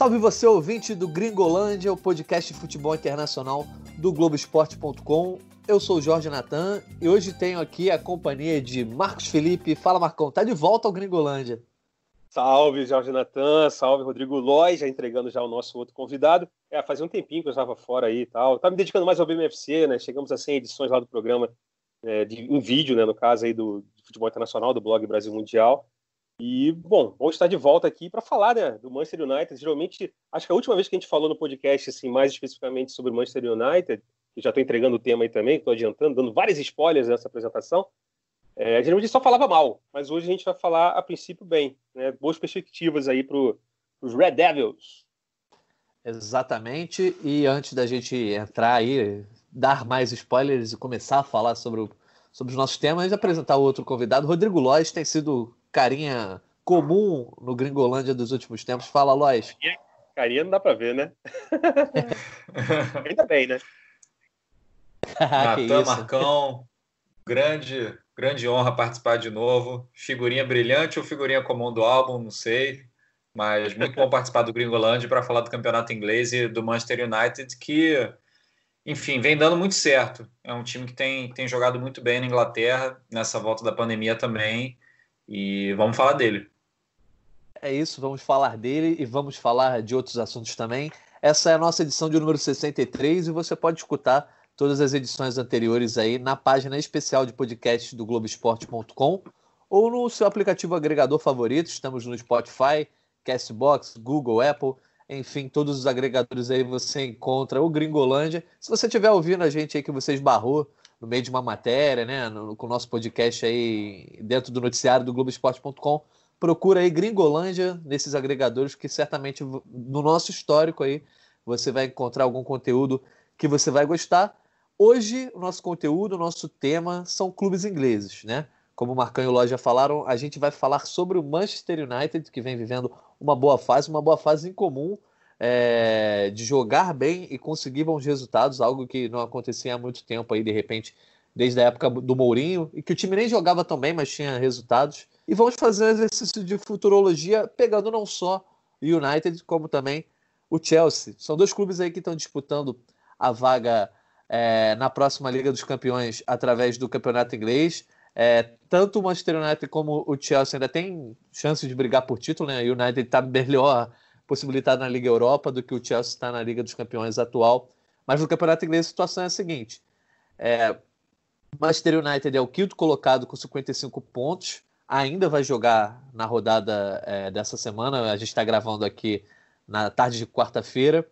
Salve você, ouvinte do Gringolândia, o podcast de futebol internacional do Globoesporte.com. Eu sou o Jorge Natan e hoje tenho aqui a companhia de Marcos Felipe. Fala, Marcão, tá de volta ao Gringolândia. Salve, Jorge Natan, salve, Rodrigo Lois, já entregando já o nosso outro convidado. É, fazia um tempinho que eu estava fora aí e tal. Tava me dedicando mais ao BMFC, né? Chegamos a 100 edições lá do programa, é, de, em vídeo, né? No caso aí do, do futebol internacional, do blog Brasil Mundial. E, bom, vamos estar de volta aqui para falar né, do Manchester United. Geralmente, acho que a última vez que a gente falou no podcast, assim, mais especificamente sobre o Manchester United, que já estou entregando o tema aí também, estou adiantando, dando vários spoilers nessa apresentação, é, geralmente só falava mal, mas hoje a gente vai falar, a princípio, bem. Né, boas perspectivas aí para os Red Devils. Exatamente, e antes da gente entrar aí, dar mais spoilers e começar a falar sobre, o, sobre os nossos temas, apresentar o outro convidado, Rodrigo Lois tem sido carinha comum no Gringolândia dos últimos tempos. Fala, Lois. Carinha não dá pra ver, né? Ainda bem, né? Natan Marcão, grande, grande honra participar de novo. Figurinha brilhante ou figurinha comum do álbum, não sei. Mas muito bom participar do Gringolândia para falar do campeonato inglês e do Manchester United, que, enfim, vem dando muito certo. É um time que tem, tem jogado muito bem na Inglaterra, nessa volta da pandemia também. E vamos falar dele. É isso, vamos falar dele e vamos falar de outros assuntos também. Essa é a nossa edição de número 63 e você pode escutar todas as edições anteriores aí na página especial de podcast do Globoesporte.com ou no seu aplicativo agregador favorito. Estamos no Spotify, Castbox, Google, Apple, enfim, todos os agregadores aí você encontra o Gringolândia. Se você estiver ouvindo a gente aí que você esbarrou no meio de uma matéria, né, no, com o nosso podcast aí dentro do noticiário do Globoesporte.com. Procura aí Gringolândia nesses agregadores, que certamente no nosso histórico aí você vai encontrar algum conteúdo que você vai gostar. Hoje, o nosso conteúdo, o nosso tema são clubes ingleses, né? Como o Marcão e o Ló já falaram, a gente vai falar sobre o Manchester United, que vem vivendo uma boa fase, uma boa fase incomum é, de jogar bem e conseguir bons resultados, algo que não acontecia há muito tempo aí, de repente, desde a época do Mourinho, e que o time nem jogava tão bem, mas tinha resultados. E vamos fazer um exercício de futurologia, pegando não só o United, como também o Chelsea. São dois clubes aí que estão disputando a vaga é, na próxima Liga dos Campeões através do Campeonato Inglês. É, tanto o Manchester United como o Chelsea ainda tem chance de brigar por título, né? O United está melhor possibilitado na Liga Europa do que o Chelsea está na Liga dos Campeões atual. Mas no Campeonato Inglês a situação é a seguinte: é, Manchester United é o quinto colocado com 55 pontos, ainda vai jogar na rodada é, dessa semana. A gente está gravando aqui na tarde de quarta-feira.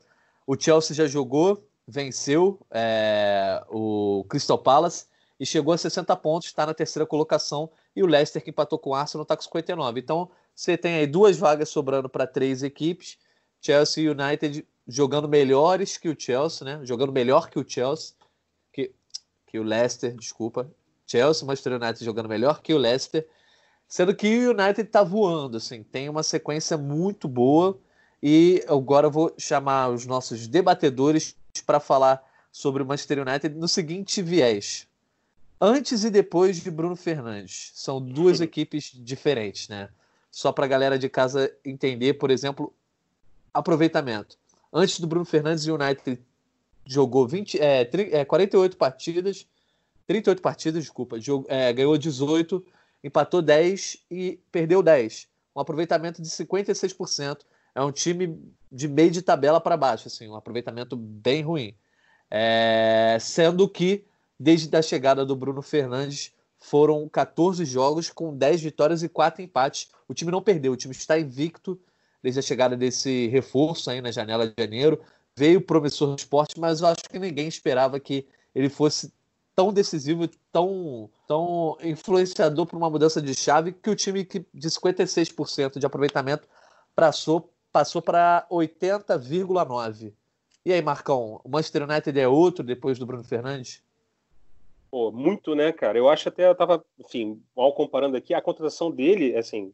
O Chelsea já jogou, venceu é, o Crystal Palace e chegou a 60 pontos, está na terceira colocação. E o Leicester, que empatou com o Arsenal, está com 59. Então, você tem aí duas vagas sobrando para três equipes. Chelsea e United jogando melhores que o Chelsea, né? Jogando melhor que o Chelsea, que, que o Leicester, desculpa. Chelsea, Manchester United jogando melhor que o Leicester. Sendo que o United está voando, assim, tem uma sequência muito boa. E agora eu vou chamar os nossos debatedores para falar sobre o Manchester United no seguinte viés. Antes e depois de Bruno Fernandes. São duas equipes diferentes, né? só para a galera de casa entender, por exemplo, aproveitamento. Antes do Bruno Fernandes, o United jogou 20, é, é, 48 partidas, 38 partidas, desculpa, jogou, é, ganhou 18, empatou 10 e perdeu 10. Um aproveitamento de 56%. É um time de meio de tabela para baixo, assim, um aproveitamento bem ruim. É, sendo que, desde a chegada do Bruno Fernandes, foram 14 jogos com 10 vitórias e 4 empates. O time não perdeu, o time está invicto desde a chegada desse reforço aí na janela de janeiro. Veio promissor do esporte, mas eu acho que ninguém esperava que ele fosse tão decisivo, tão, tão influenciador para uma mudança de chave que o time que de 56% de aproveitamento passou, passou para 80,9%. E aí, Marcão, o Manchester United é outro depois do Bruno Fernandes? Pô, muito, né, cara? Eu acho até, eu tava, enfim, mal comparando aqui, a contratação dele, assim,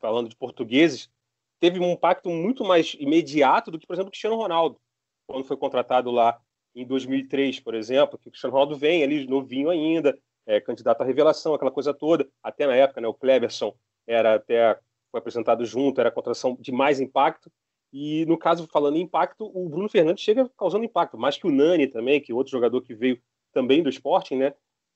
falando de portugueses, teve um impacto muito mais imediato do que, por exemplo, Cristiano Ronaldo, quando foi contratado lá em 2003, por exemplo, que o Cristiano Ronaldo vem ali novinho ainda, é, candidato à revelação, aquela coisa toda. Até na época, né, o Cleverson era até foi apresentado junto, era a contratação de mais impacto. E no caso, falando em impacto, o Bruno Fernandes chega causando impacto, mais que o Nani também, que é outro jogador que veio também do Sporting, né,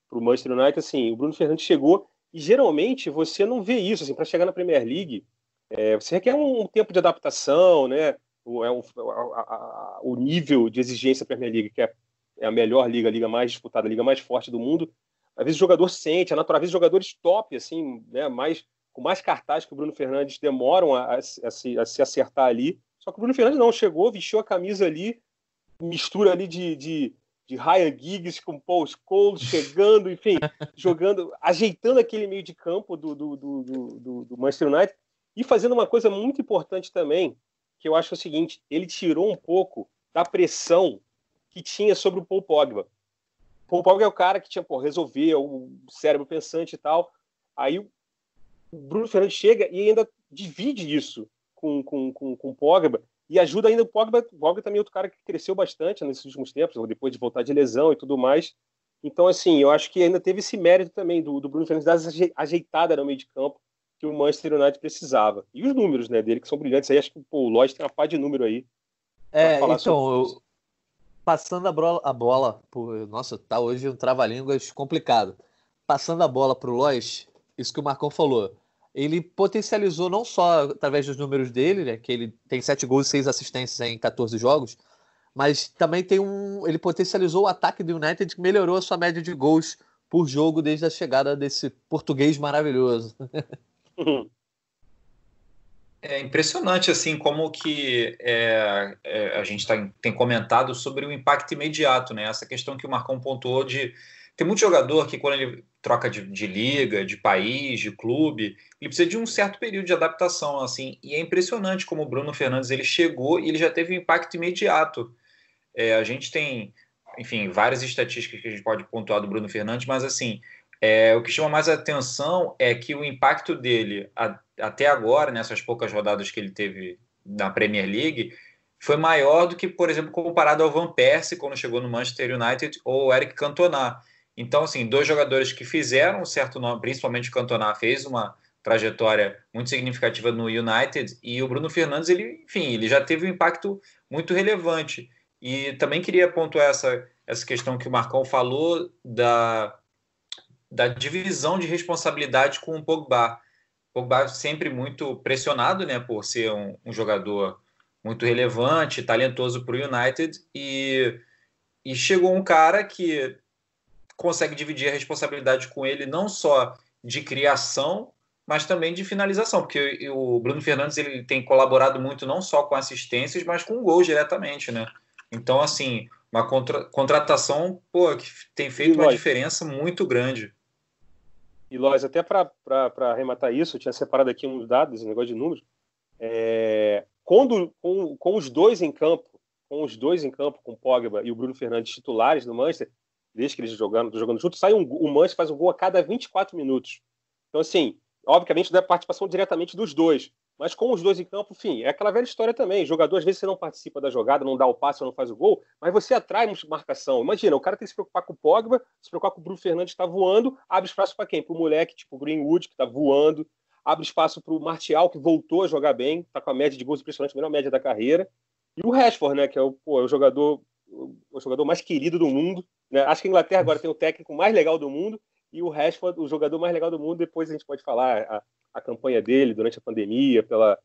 para o Manchester United. Assim, o Bruno Fernandes chegou e geralmente você não vê isso, assim, para chegar na Premier League, é, você requer um, um, tempo de adaptação, né? O, é um, a, a, o nível de exigência da Premier League, que é, é, a melhor liga, a liga mais disputada, a liga mais forte do mundo. Às vezes o jogador sente, é natural, às vezes jogadores top, assim, né, mais, com mais cartaz que o Bruno Fernandes demoram a, a, a, se, a se acertar ali. Só que o Bruno Fernandes não, chegou, vestiu a camisa ali, mistura ali de, de, de Ryan Giggs com Paul Scholes chegando, enfim, jogando, ajeitando aquele meio de campo do, do, do, do, do Manchester United e fazendo uma coisa muito importante também, que eu acho o seguinte: ele tirou um pouco da pressão que tinha sobre o Paul Pogba. O Paul Pogba é o cara que tinha, pô, resolver, o cérebro pensante e tal. Aí o Bruno Fernandes chega e ainda divide isso com, com, com, com o Pogba e ajuda ainda o Pogba. O Pogba também é outro cara que cresceu bastante nesses últimos tempos, depois de voltar de lesão e tudo mais. Então, assim, eu acho que ainda teve esse mérito também do, do Bruno Fernandes dar ajeitada no meio de campo que o Manchester United precisava. E os números né, dele, que são brilhantes. Aí acho que pô, o Lloyd tem uma pá de número aí. É, então, eu, passando a bola, a bola por, nossa, tá hoje um trava-línguas complicado. Passando a bola para o Lois, isso que o Marcão falou ele potencializou não só através dos números dele, né, que ele tem sete gols e seis assistências em 14 jogos, mas também tem um, ele potencializou o ataque do United que melhorou a sua média de gols por jogo desde a chegada desse português maravilhoso. É impressionante assim como que é, é, a gente tá, tem comentado sobre o impacto imediato, né? Essa questão que o Marcão pontuou de tem muito jogador que quando ele troca de, de, liga, de país, de clube, ele precisa de um certo período de adaptação, assim, e é impressionante como o Bruno Fernandes ele chegou e ele já teve um impacto imediato. É, a gente tem, enfim, várias estatísticas que a gente pode pontuar do Bruno Fernandes, mas assim, é, o que chama mais atenção é que o impacto dele a, até agora, nessas poucas rodadas que ele teve na Premier League, foi maior do que, por exemplo, comparado ao Van Persie quando chegou no Manchester United ou Eric Cantona então, assim, dois jogadores que fizeram um certo nome, principalmente o Cantona fez uma trajetória muito significativa no United e o Bruno Fernandes, ele, enfim, ele já teve um impacto muito relevante. E também queria pontuar essa, essa questão que o Marcão falou da, da divisão de responsabilidade com o Pogba. O Pogba sempre muito pressionado, né, por ser um, um jogador muito relevante, talentoso para o United e, e chegou um cara que consegue dividir a responsabilidade com ele não só de criação, mas também de finalização, porque o Bruno Fernandes ele tem colaborado muito não só com assistências, mas com gols diretamente, né? Então, assim, uma contra, contratação pô, que tem feito uma diferença muito grande. E, Lois, até para arrematar isso, eu tinha separado aqui uns dados, um negócio de números. É, quando, com, com os dois em campo, com os dois em campo, com o Pogba e o Bruno Fernandes titulares no Manchester, desde que eles jogando, jogando juntos, sai um, o Manchester faz um gol a cada 24 minutos. Então, assim, obviamente da participação diretamente dos dois, mas com os dois em campo, enfim, é aquela velha história também. Jogador, às vezes, você não participa da jogada, não dá o passe, não faz o gol, mas você atrai marcação. Imagina, o cara tem que se preocupar com o Pogba, se preocupar com o Bruno Fernandes que está voando, abre espaço para quem? Para o moleque, tipo o Greenwood, que está voando, abre espaço para o Martial, que voltou a jogar bem, está com a média de gols impressionante, a melhor média da carreira. E o Rashford, né, que é o, pô, é o jogador o jogador mais querido do mundo. Né? Acho que a Inglaterra agora tem o técnico mais legal do mundo e o Rashford, o jogador mais legal do mundo. Depois a gente pode falar a, a campanha dele durante a pandemia, pela,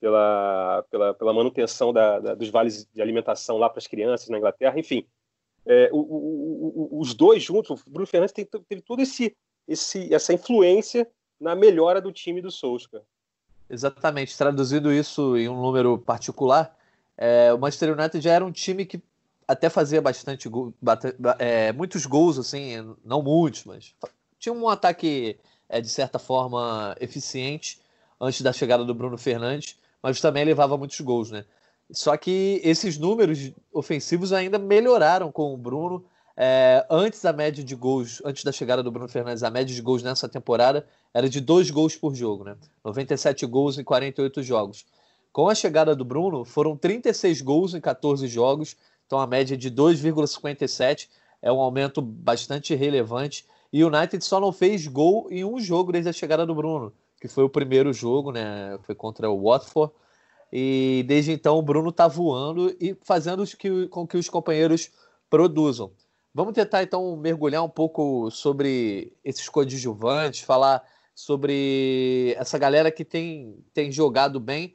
pela, pela, pela manutenção da, da, dos vales de alimentação lá para as crianças na Inglaterra. Enfim, é, o, o, o, os dois juntos, o Bruno Fernandes teve, teve toda esse, esse, essa influência na melhora do time do Solskjaer. Exatamente, traduzindo isso em um número particular, é, o Manchester United já era um time que até fazia bastante gol, bate, é, muitos gols, assim, não muitos, mas tinha um ataque é, de certa forma eficiente antes da chegada do Bruno Fernandes, mas também levava muitos gols, né? Só que esses números ofensivos ainda melhoraram com o Bruno. É, antes a média de gols, antes da chegada do Bruno Fernandes, a média de gols nessa temporada era de dois gols por jogo, né? 97 gols em 48 jogos. Com a chegada do Bruno, foram 36 gols em 14 jogos, então a média de 2,57 é um aumento bastante relevante. E o United só não fez gol em um jogo desde a chegada do Bruno, que foi o primeiro jogo, né? Foi contra o Watford. E desde então o Bruno está voando e fazendo com que os companheiros produzam. Vamos tentar então mergulhar um pouco sobre esses coadjuvantes, falar sobre essa galera que tem, tem jogado bem.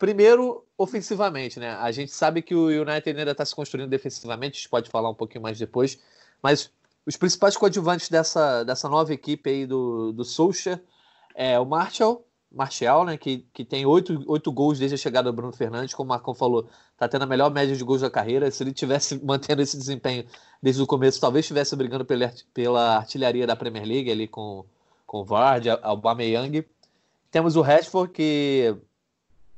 Primeiro, ofensivamente, né? A gente sabe que o United ainda está se construindo defensivamente, a gente pode falar um pouquinho mais depois, mas os principais coadjuvantes dessa, dessa nova equipe aí do, do Solskjaer é o Marshall, Martial, né, que, que tem oito, oito gols desde a chegada do Bruno Fernandes, como o Marcão falou, está tendo a melhor média de gols da carreira. Se ele tivesse mantendo esse desempenho desde o começo, talvez estivesse brigando pela, pela artilharia da Premier League ali com, com o Vard, Aubameyang. Temos o Rashford, que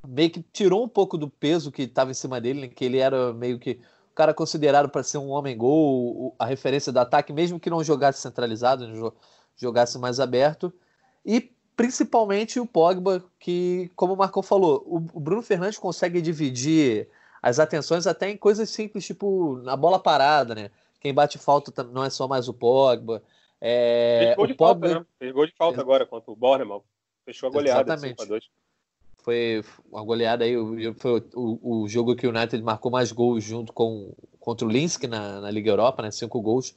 meio que tirou um pouco do peso que estava em cima dele, né, que ele era meio que o cara considerado para ser um homem-gol, a referência do ataque, mesmo que não jogasse centralizado, né, jogasse mais aberto. E principalmente o Pogba, que, como o Marcão falou, o, Bruno Fernandes consegue dividir as atenções até em coisas simples, tipo na bola parada, né? Quem bate falta não é só mais o Pogba. É, Fez gol de Pogba... falta, né? Fez gol de falta agora contra o Bournemouth. Fechou a goleada. Exatamente. Foi uma goleada aí, foi o, o, jogo que o United marcou mais gols junto com contra o Linsk na, na Liga Europa, né? Cinco gols.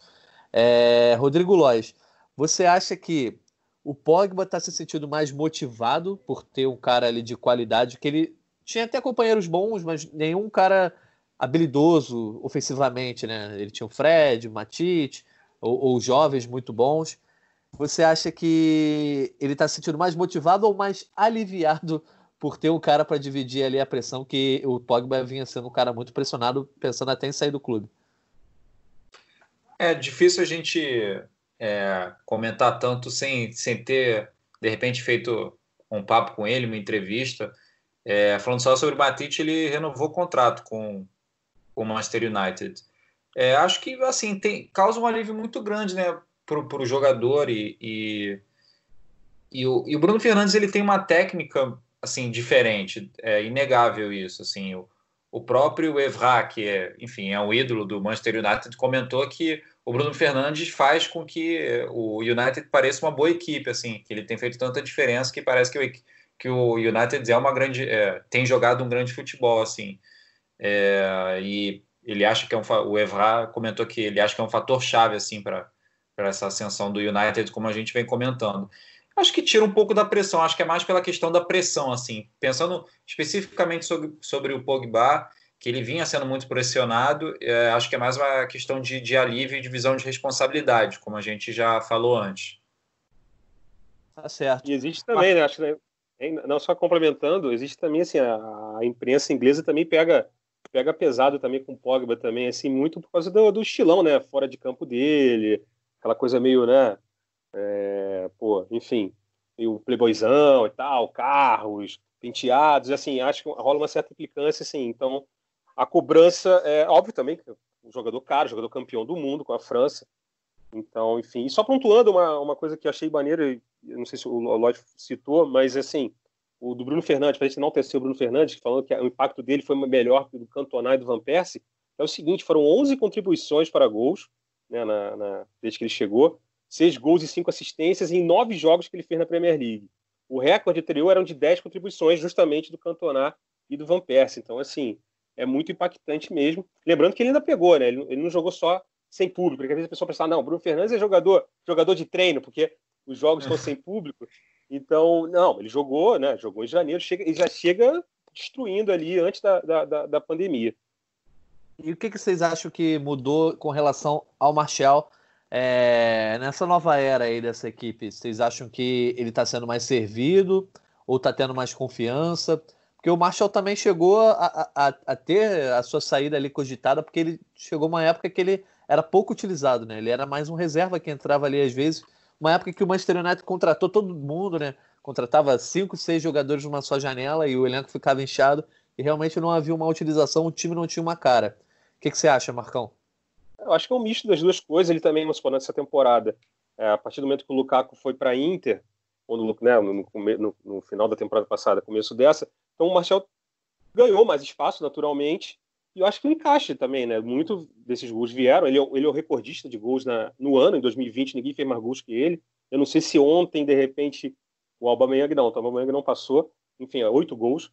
É, Rodrigo Lois, você acha que o Pogba está se sentindo mais motivado por ter um cara ali de qualidade, que ele tinha até companheiros bons, mas nenhum cara habilidoso ofensivamente, né? Ele tinha o Fred, o Matite, ou, ou jovens muito bons. Você acha que ele está se sentindo mais motivado ou mais aliviado por ter um cara para dividir ali a pressão que o Pogba vinha sendo um cara muito pressionado, pensando até em sair do clube? É difícil a gente é, comentar tanto sem, sem ter, de repente, feito um papo com ele, uma entrevista. É, falando só sobre o Matite, ele renovou o contrato com, com o Manchester United. É, acho que assim tem, causa um alívio muito grande né, para o jogador e, e, e, o, e o Bruno Fernandes ele tem uma técnica assim diferente, é inegável isso. Assim, o, o próprio Evra, que é, enfim, é um ídolo do Manchester United, comentou que o Bruno Fernandes faz com que o United pareça uma boa equipe, assim, que ele tem feito tanta diferença que parece que o, que o United é uma grande, é, tem jogado um grande futebol, assim, é, e ele acha que é um, o Evra comentou que ele acha que é um fator chave, assim, para essa ascensão do United, como a gente vem comentando. Acho que tira um pouco da pressão, acho que é mais pela questão da pressão, assim, pensando especificamente sobre, sobre o Pogba, que ele vinha sendo muito pressionado. É, acho que é mais uma questão de, de alívio e de visão de responsabilidade, como a gente já falou antes. Tá certo. E existe também, né? Acho que não só complementando, existe também assim a, a, imprensa inglesa também pega pega pesado também com o Pogba também assim muito por causa do, do estilão, né? Fora de campo dele, aquela coisa meio, né? É, pô, enfim, o playboyzão e tal, carros, penteados, assim, acho que rola uma certa implicância, assim. Então, a cobrança é óbvio também um jogador caro, jogador campeão do mundo com a França. Então, enfim, e só pontuando uma, uma coisa que achei maneira, não sei se o Lloyd citou, mas assim, o do Bruno Fernandes, para a gente não ter o Bruno Fernandes, falando que o impacto dele foi melhor que o do Cantona e do Van Persie, é o seguinte, foram 11 contribuições para gols, né, na, na, desde que ele chegou, seis gols e cinco assistências em nove jogos que ele fez na Premier League. O recorde anterior eram de 10 contribuições, justamente do Cantona e do Van Persie. Então, assim, é muito impactante mesmo. Lembrando que ele ainda pegou, né? Ele, ele não jogou só sem público, porque às vezes a pessoa pensa, não, Bruno Fernandes é jogador, jogador de treino, porque os jogos estão sem público. Então, não, ele jogou, né? Jogou em janeiro, chega, e já chega destruindo ali antes da, da, da, da pandemia. E o que, que, vocês acham que mudou com relação ao Marshall é, nessa nova era aí dessa equipe? Vocês acham que ele está sendo mais servido ou está tendo mais confiança? Porque o Marshall também chegou a, a, a, ter a sua saída ali cogitada, porque ele chegou uma época que ele era pouco utilizado, né? Ele era mais um reserva que entrava ali às vezes. Uma época que o Manchester United contratou todo mundo, né? Contratava cinco, seis jogadores numa só janela e o elenco ficava inchado e realmente não havia uma utilização, o time não tinha uma cara. O que, que você acha, Marcão? Eu acho que é um misto das duas coisas. Ele também, vamos supor, nessa temporada, é, a partir do momento que o Lukaku foi para a Inter, ou no, né, no, no, no, final da temporada passada, começo dessa, então o Marcel ganhou mais espaço, naturalmente, E eu acho que o encaixe também, né? Muito desses gols vieram. Ele, é ele é o recordista de gols na, no ano, em 2020, ninguém fez mais gols que ele. Eu não sei se ontem, de repente, o Aubameyang não, o Aubameyang não passou. Enfim, é oito gols.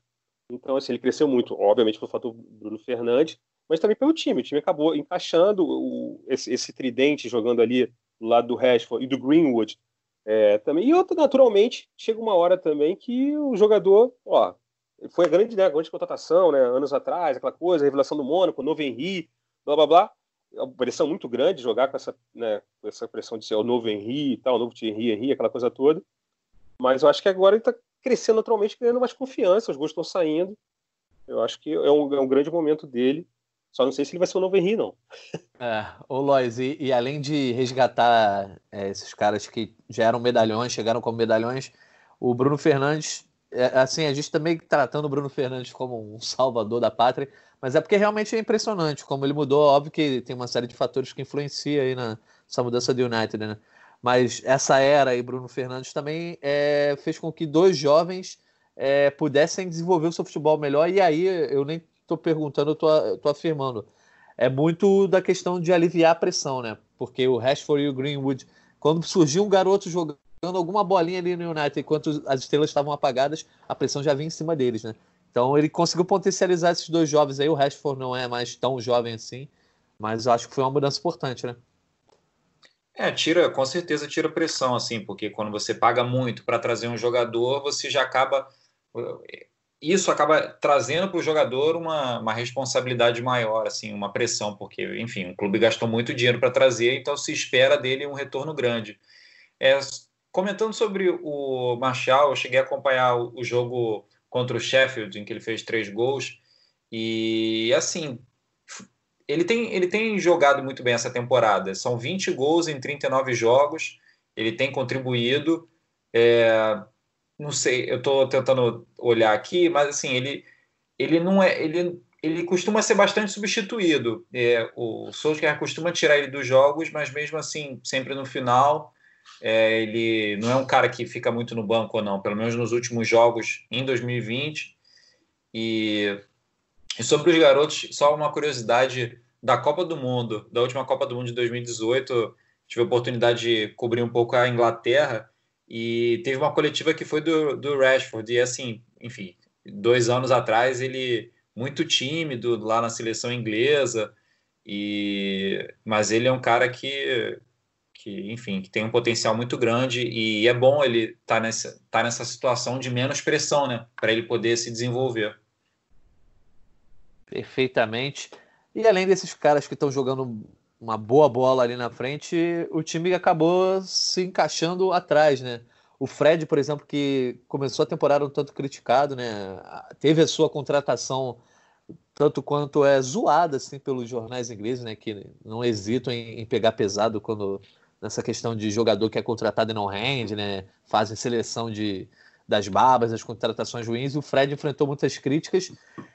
Então, assim, ele cresceu muito, obviamente, pelo fator Bruno Fernandes, mas também pelo time. O time acabou encaixando o, esse, esse, tridente jogando ali do lado do Rashford e do Greenwood. É, também. E outro, naturalmente, chega uma hora também que o jogador, ó, foi a grande, né, a grande contratação, né, anos atrás, aquela coisa, a revelação do Mônaco, novo Henry, blá blá blá. É uma pressão muito grande jogar com essa, né, com essa pressão de ser o novo Henry e tal, o novo Thierry Henry, aquela coisa toda. Mas eu acho que agora ele está crescendo naturalmente, ganhando mais confiança, os gols estão saindo. Eu acho que é um, é um grande momento dele. Só não sei se ele vai ser o novo Henry, não. É, ô Lois, e, e além de resgatar é, esses caras que já eram medalhões, chegaram como medalhões, o Bruno Fernandes é, assim, a gente também tá tratando o Bruno Fernandes como um salvador da pátria, mas é porque realmente é impressionante como ele mudou. Óbvio que tem uma série de fatores que influenciam aí nessa mudança do United, né? Mas essa era aí, Bruno Fernandes também é, fez com que dois jovens é, pudessem desenvolver o seu futebol melhor. E aí eu nem estou perguntando, estou afirmando. É muito da questão de aliviar a pressão, né? Porque o Rashford e o Greenwood, quando surgiu um garoto jogando alguma bolinha ali no United enquanto as estrelas estavam apagadas, a pressão já vinha em cima deles, né? Então ele conseguiu potencializar esses dois jovens aí. O Rashford não é mais tão jovem assim, mas acho que foi uma mudança importante, né? É, tira, com certeza tira pressão, assim, porque quando você paga muito para trazer um jogador, você já acaba. Isso acaba trazendo para o jogador uma, uma responsabilidade maior, assim, uma pressão, porque, enfim, o clube gastou muito dinheiro para trazer, então se espera dele um retorno grande. É, Comentando sobre o Marshall, eu cheguei a acompanhar o jogo contra o Sheffield, em que ele fez três gols. E assim, ele tem, ele tem jogado muito bem essa temporada. São 20 gols em 39 jogos. Ele tem contribuído. É, não sei, eu estou tentando olhar aqui, mas assim, ele, ele não é. Ele, ele costuma ser bastante substituído. É, o Solskjaer costuma tirar ele dos jogos, mas mesmo assim, sempre no final é, ele não é um cara que fica muito no banco ou não, pelo menos nos últimos jogos em 2020. E, e sobre os garotos, só uma curiosidade da Copa do Mundo, da última Copa do Mundo de 2018, tive a oportunidade de cobrir um pouco a Inglaterra e teve uma coletiva que foi do, do Rashford. E assim, enfim, dois anos atrás ele muito tímido lá na seleção inglesa, e mas ele é um cara que que, enfim, que tem um potencial muito grande e é bom ele estar tá nessa, tá nessa situação de menos pressão, né, para ele poder se desenvolver. Perfeitamente. E além desses caras que estão jogando uma boa bola ali na frente, o time acabou se encaixando atrás, né? O Fred, por exemplo, que começou a temporada um tanto criticado, né? Teve a sua contratação tanto quanto é zoada assim pelos jornais ingleses, né? Que não hesitam em, em pegar pesado quando nessa questão de jogador que é contratado e não rende, né? Fazem seleção de, das babas, das contratações ruins. O Fred enfrentou muitas críticas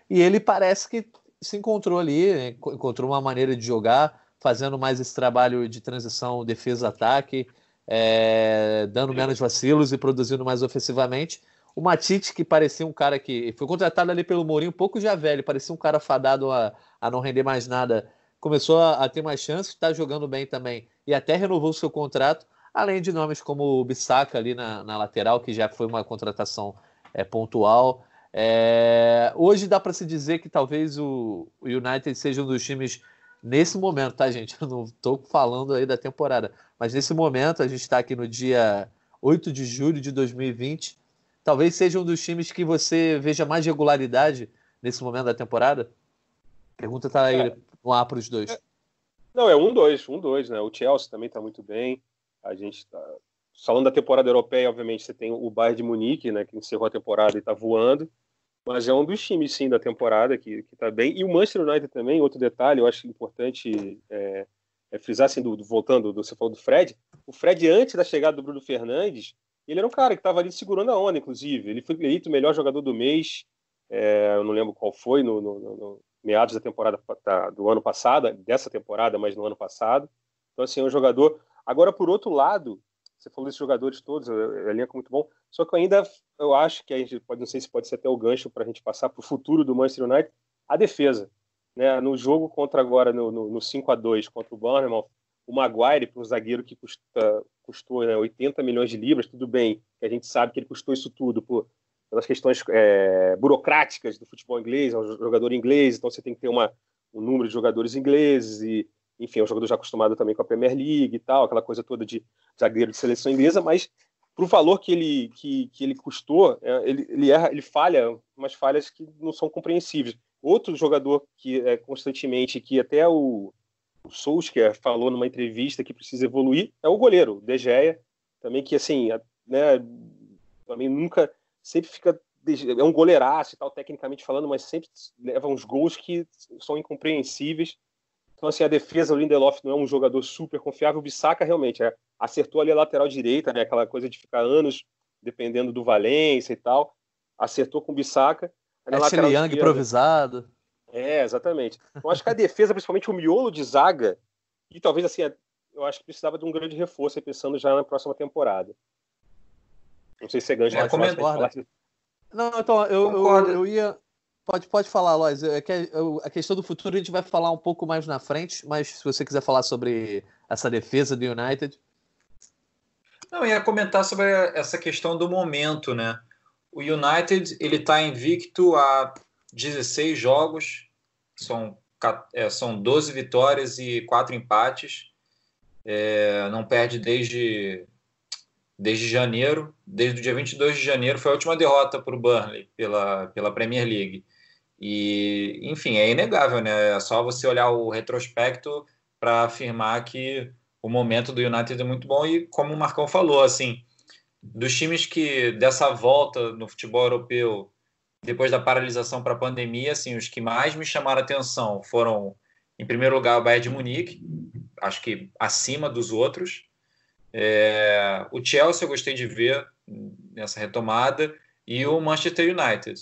e ele parece que se encontrou ali, né? encontrou uma maneira de jogar, fazendo mais esse trabalho de transição defesa-ataque, é, dando menos vacilos e produzindo mais ofensivamente. O Matite, que parecia um cara que foi contratado ali pelo Mourinho, um pouco já velho, parecia um cara fadado a, a não render mais nada, começou a, a ter mais chances, está jogando bem também e até renovou seu contrato, além de nomes como o Bissaka ali na, na lateral, que já foi uma contratação é, pontual. É, hoje dá para se dizer que talvez o, o, United seja um dos times, nesse momento, tá, gente? Eu não estou falando aí da temporada, mas nesse momento, a gente está aqui no dia 8 de julho de 2020. Talvez seja um dos times que você veja mais regularidade nesse momento da temporada. Pergunta tá aí ar para os dois. Não, é um, dois, um, dois, né? O Chelsea também está muito bem. A gente está falando da temporada europeia, obviamente você tem o Bayern de Munique, né, que encerrou a temporada e está voando, mas é um dos times sim da temporada que está bem. E o Manchester United também, outro detalhe, eu acho importante é, é frisar, assim, do, do, voltando, do, você falou do Fred, o Fred antes da chegada do Bruno Fernandes, ele era um cara que estava ali segurando a onda, inclusive. Ele foi eleito o melhor jogador do mês, é, eu não lembro qual foi no, no, no, meados da temporada do ano passado, dessa temporada, mas no ano passado. Então, assim, é um jogador. Agora, por outro lado, você falou desses jogadores todos, o elenco muito bom, só que eu ainda eu acho que a gente pode, não sei se pode ser até o gancho para a gente passar para o futuro do Manchester United, a defesa. né, no jogo contra agora, no, no, no 5 a 2 contra o Bournemouth, o Maguire, para um zagueiro que custa, custou né, 80 milhões de libras, tudo bem, que a gente sabe que ele custou isso tudo por, pelas questões é, burocráticas do futebol inglês, é um jogador inglês, então você tem que ter uma, um número de jogadores ingleses e, enfim, é um jogador já acostumado também com a Premier League e tal, aquela coisa toda de zagueiro de seleção inglesa, mas para o valor que ele, que, que ele custou, é, ele, ele, erra, ele falha umas falhas que não são compreensíveis. Outro jogador que é constantemente, que até o, o Solskjaer falou numa entrevista que precisa evoluir, é o goleiro, o De Gea, também que assim, né, também nunca, sempre fica, é um goleiraço e tal, tecnicamente falando, mas sempre leva uns gols que são incompreensíveis. Então, assim, a defesa, o Lindelof não é um jogador super confiável. O Bissaka realmente é, acertou ali a lateral direita, né? Aquela coisa de ficar anos dependendo do Valência e tal. Acertou com o Bissaka. Ashley Young improvisado. É, exatamente. Então, acho que a defesa, principalmente o miolo de zaga, e talvez assim, eu acho que precisava de um grande reforço, pensando já na próxima temporada. Não sei se você ganha é, falar. Não, então, eu, eu, eu, ia. Pode, pode falar, Lois. É que a questão do futuro a gente vai falar um pouco mais na frente, mas se você quiser falar sobre essa defesa do United. Não, ia comentar sobre essa questão do momento, né? O United ele está invicto há 16 jogos, são, é, são 12 vitórias e 4 empates. É, não perde desde, desde janeiro, desde o dia 22 de janeiro, foi a última derrota para o Burnley pela, pela Premier League. E, enfim, é inegável, né? É só você olhar o retrospecto para afirmar que o momento do United é muito bom e, como o Marcão falou, assim, dos times que dessa volta no futebol europeu depois da paralisação para a pandemia, assim, os que mais me chamaram atenção foram, em primeiro lugar, o Bayern de Munique, acho que acima dos outros. É, o Chelsea eu gostei de ver nessa retomada e o Manchester United.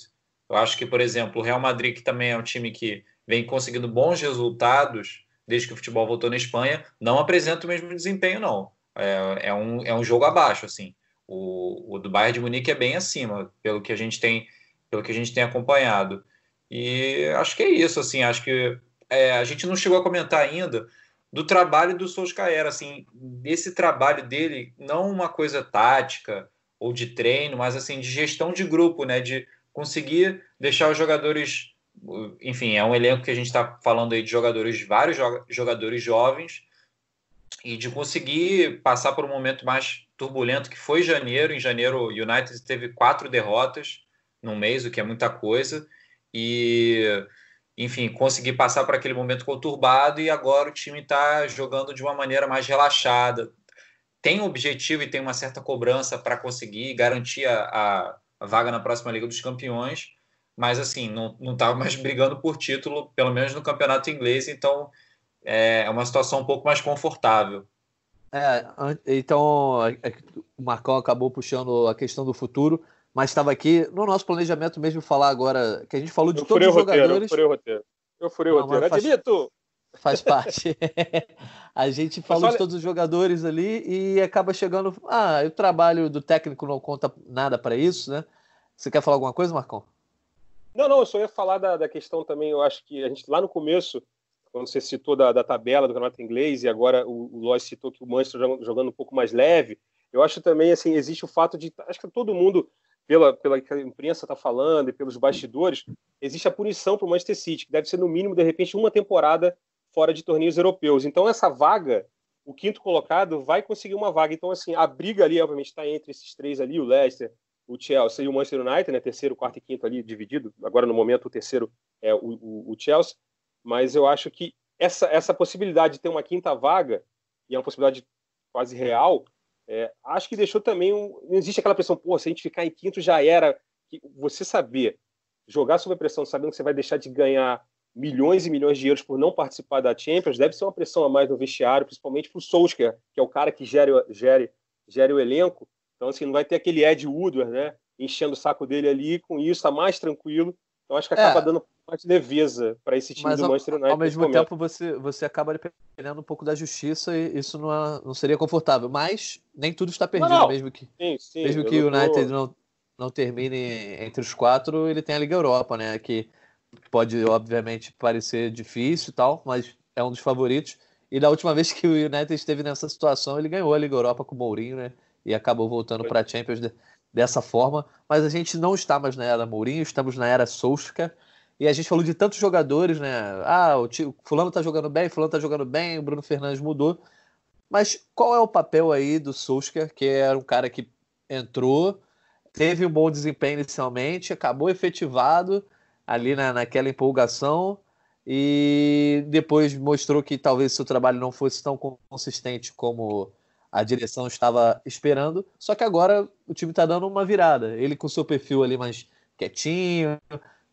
Eu acho que, por exemplo, o Real Madrid, que também é um time que vem conseguindo bons resultados desde que o futebol voltou na Espanha, não apresenta o mesmo desempenho, não. É, é um, é um jogo abaixo, assim. O, o do Bayern de Munique é bem acima, pelo que a gente tem, pelo que a gente tem acompanhado. E acho que é isso, assim. Acho que é, a gente não chegou a comentar ainda do trabalho do Solskjaer, assim, desse trabalho dele, não uma coisa tática ou de treino, mas assim de gestão de grupo, né? De conseguir deixar os jogadores, enfim, é um elenco que a gente está falando aí de jogadores, vários jogadores jovens, e de conseguir passar por um momento mais turbulento que foi janeiro. Em janeiro, o United teve quatro derrotas no mês, o que é muita coisa, e enfim, conseguir passar por aquele momento conturbado e agora o time está jogando de uma maneira mais relaxada. Tem objetivo e tem uma certa cobrança para conseguir garantir a, a a vaga na próxima Liga dos Campeões, mas assim, não estava mais brigando por título, pelo menos no campeonato inglês, então é, é uma situação um pouco mais confortável. É, então o Marcão acabou puxando a questão do futuro, mas estava aqui no nosso planejamento mesmo falar agora que a gente falou de eu todos os jogadores. Roteiro, eu furei o roteiro. Eu furei o roteiro. Faz, Admito! Faz parte. a gente falou de todos os jogadores ali e acaba chegando. Ah, o trabalho do técnico não conta nada para isso, né? Você quer falar alguma coisa, Marcão? Não, não, eu só ia falar da, da questão também. Eu acho que a gente lá no começo, quando você citou da, da tabela do campeonato inglês e agora o, o Lois citou que o Manchester jogando um pouco mais leve, eu acho também assim existe o fato de acho que todo mundo pela, pela que a imprensa está falando e pelos bastidores, existe a punição para o Manchester City, que deve ser no mínimo, de repente, uma temporada fora de torneios europeus. Então, essa vaga, o quinto colocado vai conseguir uma vaga. Então, assim, a briga ali, obviamente, está entre esses três ali, o Leicester, o Chelsea e o Manchester United, né? Terceiro, quarto e quinto ali dividido. Agora, no momento, o terceiro é o, o, o Chelsea. Mas eu acho que essa, essa possibilidade de ter uma quinta vaga, e é uma possibilidade quase real, é, acho que deixou também. Um, não existe aquela pressão, pô, se a gente ficar em quinto já era. Você saber jogar sob pressão, sabendo que você vai deixar de ganhar milhões e milhões de euros por não participar da Champions, deve ser uma pressão a mais no vestiário, principalmente para o Solskjaer, que é o cara que gere, gere, gere o elenco. Então, assim, não vai ter aquele Ed Woodward, né, enchendo o saco dele ali, com isso está mais tranquilo. Então, acho que acaba é, dando mais leveza para esse time do Manchester United. Ao mesmo tempo, você, você acaba dependendo um pouco da justiça e isso não, é, não seria confortável. Mas nem tudo está perdido, não, não. mesmo que, sim, sim, mesmo que o United tô... não, não termine entre os quatro, ele tem a Liga Europa, né, que pode obviamente parecer difícil e tal, mas é um dos favoritos. E da última vez que o United esteve nessa situação, ele ganhou a Liga Europa com o Mourinho, né? E acabou voltando para a Champions de, dessa forma. Mas a gente não está mais na era Mourinho, estamos na era Solskjaer. E a gente falou de tantos jogadores, né? Ah, o tio, fulano tá jogando bem, fulano tá jogando bem, o Bruno Fernandes mudou. Mas qual é o papel aí do Solskjaer, que era um cara que entrou, teve um bom desempenho inicialmente, acabou efetivado ali na, naquela empolgação e depois mostrou que talvez seu trabalho não fosse tão consistente como a direção estava esperando. Só que agora o time está dando uma virada. Ele com seu perfil ali mais quietinho,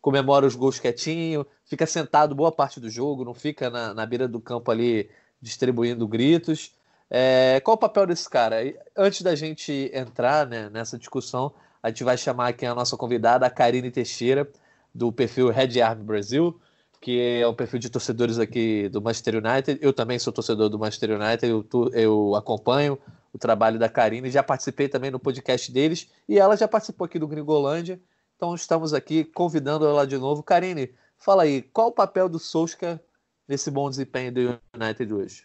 comemora os gols quietinho, fica sentado boa parte do jogo, não fica na, na beira do campo ali distribuindo gritos. É, qual o papel desse cara? Antes da gente entrar né, nessa discussão, a gente vai chamar aqui a nossa convidada, a Karine Teixeira, do perfil Red Army Brasil, que é um perfil de torcedores aqui do Manchester United. Eu também sou torcedor do Manchester United, eu, eu acompanho o trabalho da Karine, já participei também no podcast deles e ela já participou aqui do Gringolândia. Então estamos aqui convidando ela de novo. Karine, fala aí, qual o papel do Solskjaer nesse bom desempenho do United hoje?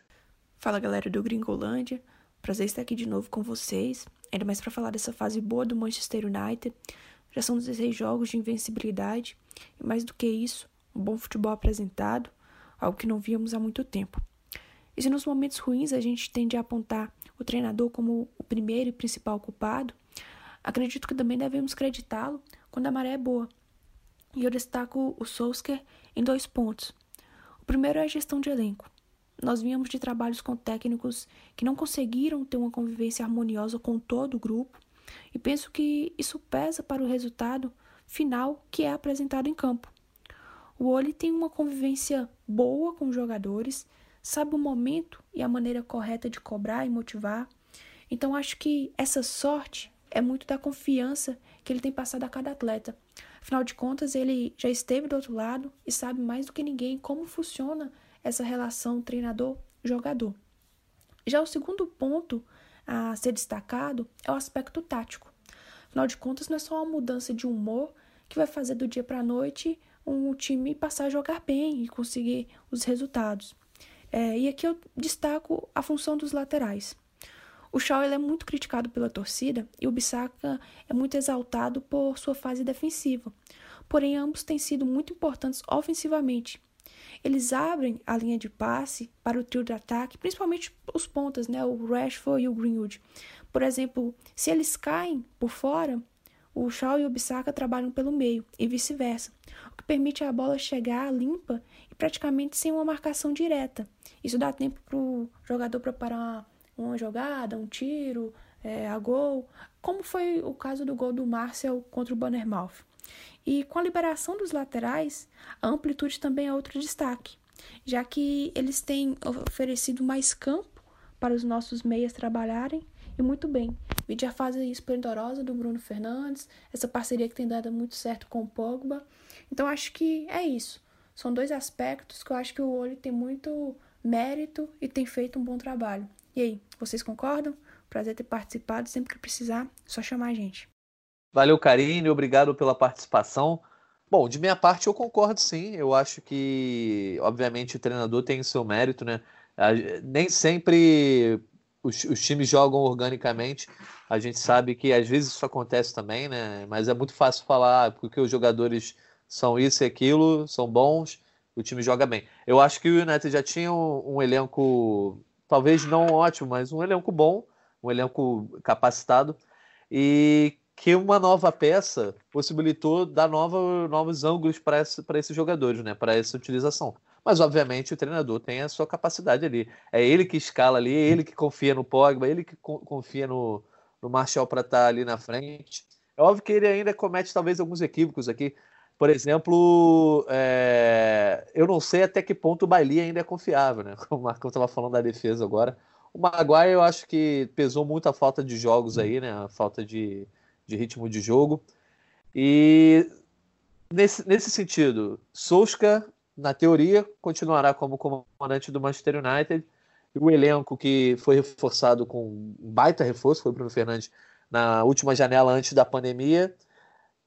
Fala galera do Gringolândia, prazer estar aqui de novo com vocês, ainda mais para falar dessa fase boa do Manchester United. Já são 16 jogos de invencibilidade e mais do que isso, um bom futebol apresentado, algo que não víamos há muito tempo. E se nos momentos ruins a gente tende a apontar o treinador como o primeiro e principal culpado, acredito que também devemos creditá-lo quando a maré é boa. E eu destaco o Solskjaer em dois pontos. O primeiro é a gestão de elenco. Nós vínhamos de trabalhos com técnicos que não conseguiram ter uma convivência harmoniosa com todo o grupo, e penso que isso pesa para o resultado final que é apresentado em campo. O Oli tem uma convivência boa com os jogadores, sabe o momento e a maneira correta de cobrar e motivar. Então acho que essa sorte é muito da confiança que ele tem passado a cada atleta. Afinal de contas, ele já esteve do outro lado e sabe mais do que ninguém como funciona essa relação treinador-jogador. Já o segundo ponto a ser destacado é o aspecto tático. Afinal de contas, não é só uma mudança de humor que vai fazer do dia para a noite um time passar a jogar bem e conseguir os resultados. É, e aqui eu destaco a função dos laterais. O Shaw é muito criticado pela torcida e o Bissaka é muito exaltado por sua fase defensiva. Porém, ambos têm sido muito importantes ofensivamente. Eles abrem a linha de passe para o trio de ataque, principalmente os pontas, né, o Rashford e o Greenwood. Por exemplo, se eles caem por fora, o Shaw e o Bissaka trabalham pelo meio e vice-versa, o que permite a bola chegar limpa e praticamente sem uma marcação direta. Isso dá tempo para o jogador preparar uma, uma jogada, um tiro, é, a gol, como foi o caso do gol do Marcel contra o Bannermouth. E com a liberação dos laterais, a amplitude também é outro destaque, já que eles têm oferecido mais campo para os nossos meias trabalharem e muito bem. Vide a fase esplendorosa do Bruno Fernandes, essa parceria que tem dado muito certo com o Pogba. Então acho que é isso. São dois aspectos que eu acho que o Olho tem muito mérito e tem feito um bom trabalho. E aí, vocês concordam? Prazer ter participado. Sempre que precisar, só chamar a gente. Valeu, Karine. Obrigado pela participação. Bom, de minha parte, eu concordo sim. Eu acho que, obviamente, o treinador tem o seu mérito, né? Nem sempre os, os, times jogam organicamente. A gente sabe que às vezes isso acontece também, né? Mas é muito fácil falar porque os jogadores são isso e aquilo, são bons, o time joga bem. Eu acho que o United já tinha um, um elenco, talvez não ótimo, mas um elenco bom, um elenco capacitado e que uma nova peça possibilitou dar nova, novos ângulos para esse, esses jogadores, né? Para essa utilização. Mas, obviamente, o treinador tem a sua capacidade ali. É ele que escala ali, é ele que confia no Pogba, é ele que confia no, no Marshall para estar tá ali na frente. É óbvio que ele ainda comete talvez alguns equívocos aqui. Por exemplo, é... eu não sei até que ponto o Bailey ainda é confiável, né? Como o Marcão estava falando da defesa agora. O Maguire eu acho que pesou muito a falta de jogos aí, né? A falta de, de ritmo de jogo. E nesse, nesse sentido, Solskjaer na teoria, continuará como comandante do Manchester United. E o elenco que foi reforçado com um baita reforço, foi o Bruno Fernandes, na última janela antes da pandemia,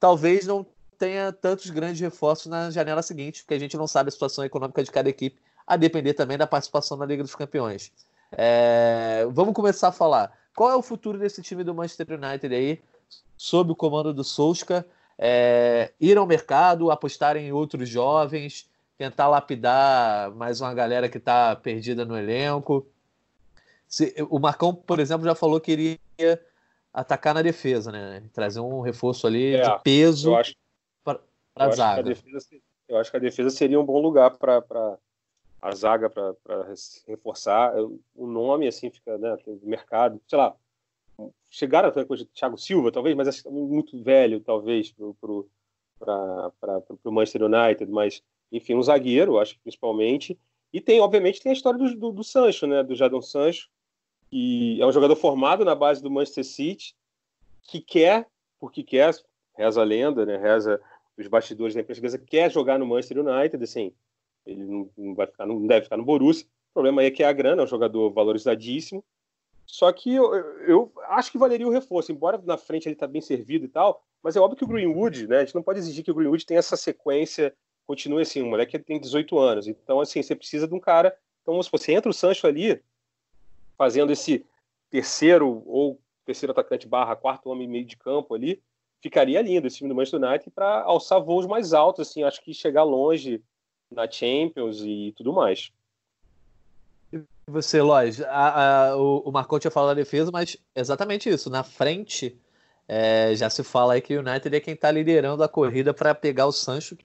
talvez não tenha tantos grandes reforços na janela seguinte, porque a gente não sabe a situação econômica de cada equipe, a depender também da participação na Liga dos Campeões. É, vamos começar a falar. Qual é o futuro desse time do Manchester United aí, sob o comando do Solskjaer? É, ir ao mercado, apostar em outros jovens, tentar lapidar mais uma galera que está perdida no elenco. Se, o Marcão, por exemplo, já falou que iria atacar na defesa, né? Trazer um reforço ali é, de peso para a zaga. Defesa, eu acho que a defesa seria um bom lugar para a zaga para reforçar. O nome, assim, fica, né? Tem mercado, sei lá. Chegaram até com o Thiago Silva, talvez, mas acho muito velho, talvez, para o Manchester United, mas enfim, um zagueiro, acho que principalmente. E tem, obviamente, tem a história do, do, do Sancho, né? Do Jadon Sancho, que é um jogador formado na base do Manchester City, que quer, porque quer, reza a lenda, né, reza os bastidores da imprensa quer jogar no Manchester United, assim, ele não, vai ficar, não deve ficar no Borussia. O problema aí é que é a grana, é um jogador valorizadíssimo. Só que eu, eu acho que valeria o reforço, embora na frente ele está bem servido e tal, mas é óbvio que o Greenwood, né, a gente não pode exigir que o Greenwood tenha essa sequência, continue assim, o moleque tem 18 anos, então assim, você precisa de um cara, então se você entra o Sancho ali, fazendo esse terceiro ou terceiro atacante barra quarto homem meio de campo ali, ficaria lindo esse time do Manchester United para alçar voos mais altos, assim, acho que chegar longe na Champions e tudo mais. Você, Lois, a, a, o, o Marcão tinha falado da defesa, mas exatamente isso, na frente é, já se fala aí que o United é quem está liderando a corrida para pegar o Sancho,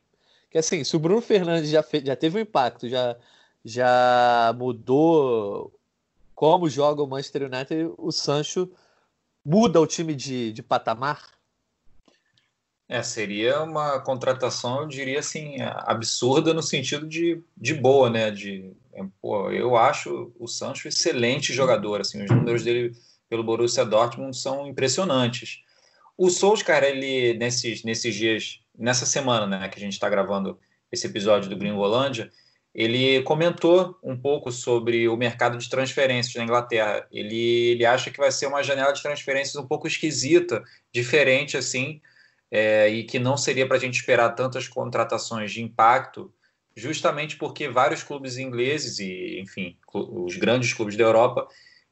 que assim, se o Bruno Fernandes já, já teve um impacto, já, já mudou como joga o Manchester United, o Sancho muda o time de, de patamar? É, seria uma contratação, eu diria assim, absurda no sentido de, de boa, né? De, é, pô, eu acho o Sancho excelente jogador, assim, os números dele pelo Borussia Dortmund são impressionantes. O Solskjaer, ele, nesses, nesses dias, nessa semana, né, que a gente está gravando esse episódio do Gringolândia, ele comentou um pouco sobre o mercado de transferências na Inglaterra. Ele, ele acha que vai ser uma janela de transferências um pouco esquisita, diferente assim, é, e que não seria para a gente esperar tantas contratações de impacto, justamente porque vários clubes ingleses e, enfim, os grandes clubes da Europa,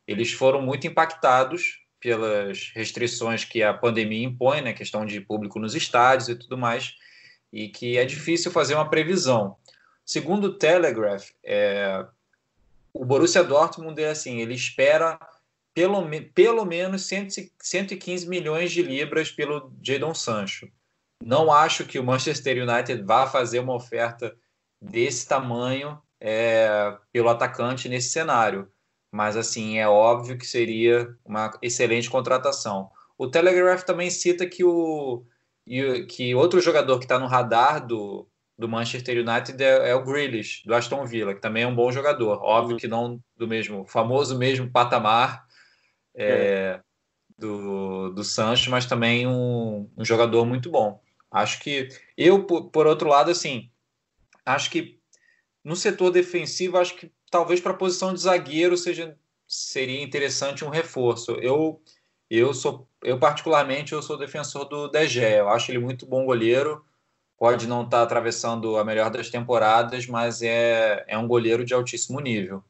eles foram muito impactados pelas restrições que a pandemia impõe, né, questão de público nos estádios e tudo mais, e que é difícil fazer uma previsão. Segundo o Telegraph, é, o Borussia Dortmund é assim, ele espera pelo, pelo menos 115 milhões de libras pelo Jadon Sancho. Não acho que o Manchester United vá fazer uma oferta desse tamanho é, pelo atacante nesse cenário. Mas, assim, é óbvio que seria uma excelente contratação. O Telegraph também cita que, o, que outro jogador que está no radar do, do Manchester United é, é, o Grealish, do Aston Villa, que também é um bom jogador. Óbvio que não do mesmo, famoso mesmo patamar é, é. Do, do Sancho, mas também um, um, jogador muito bom. Acho que eu, por, por outro lado, assim, acho que no setor defensivo, acho que talvez para a posição de zagueiro seja seria interessante um reforço. Eu eu sou eu particularmente eu sou defensor do De Gea. Eu acho ele muito bom goleiro pode não estar tá atravessando a melhor das temporadas, mas é, é um goleiro de altíssimo nível.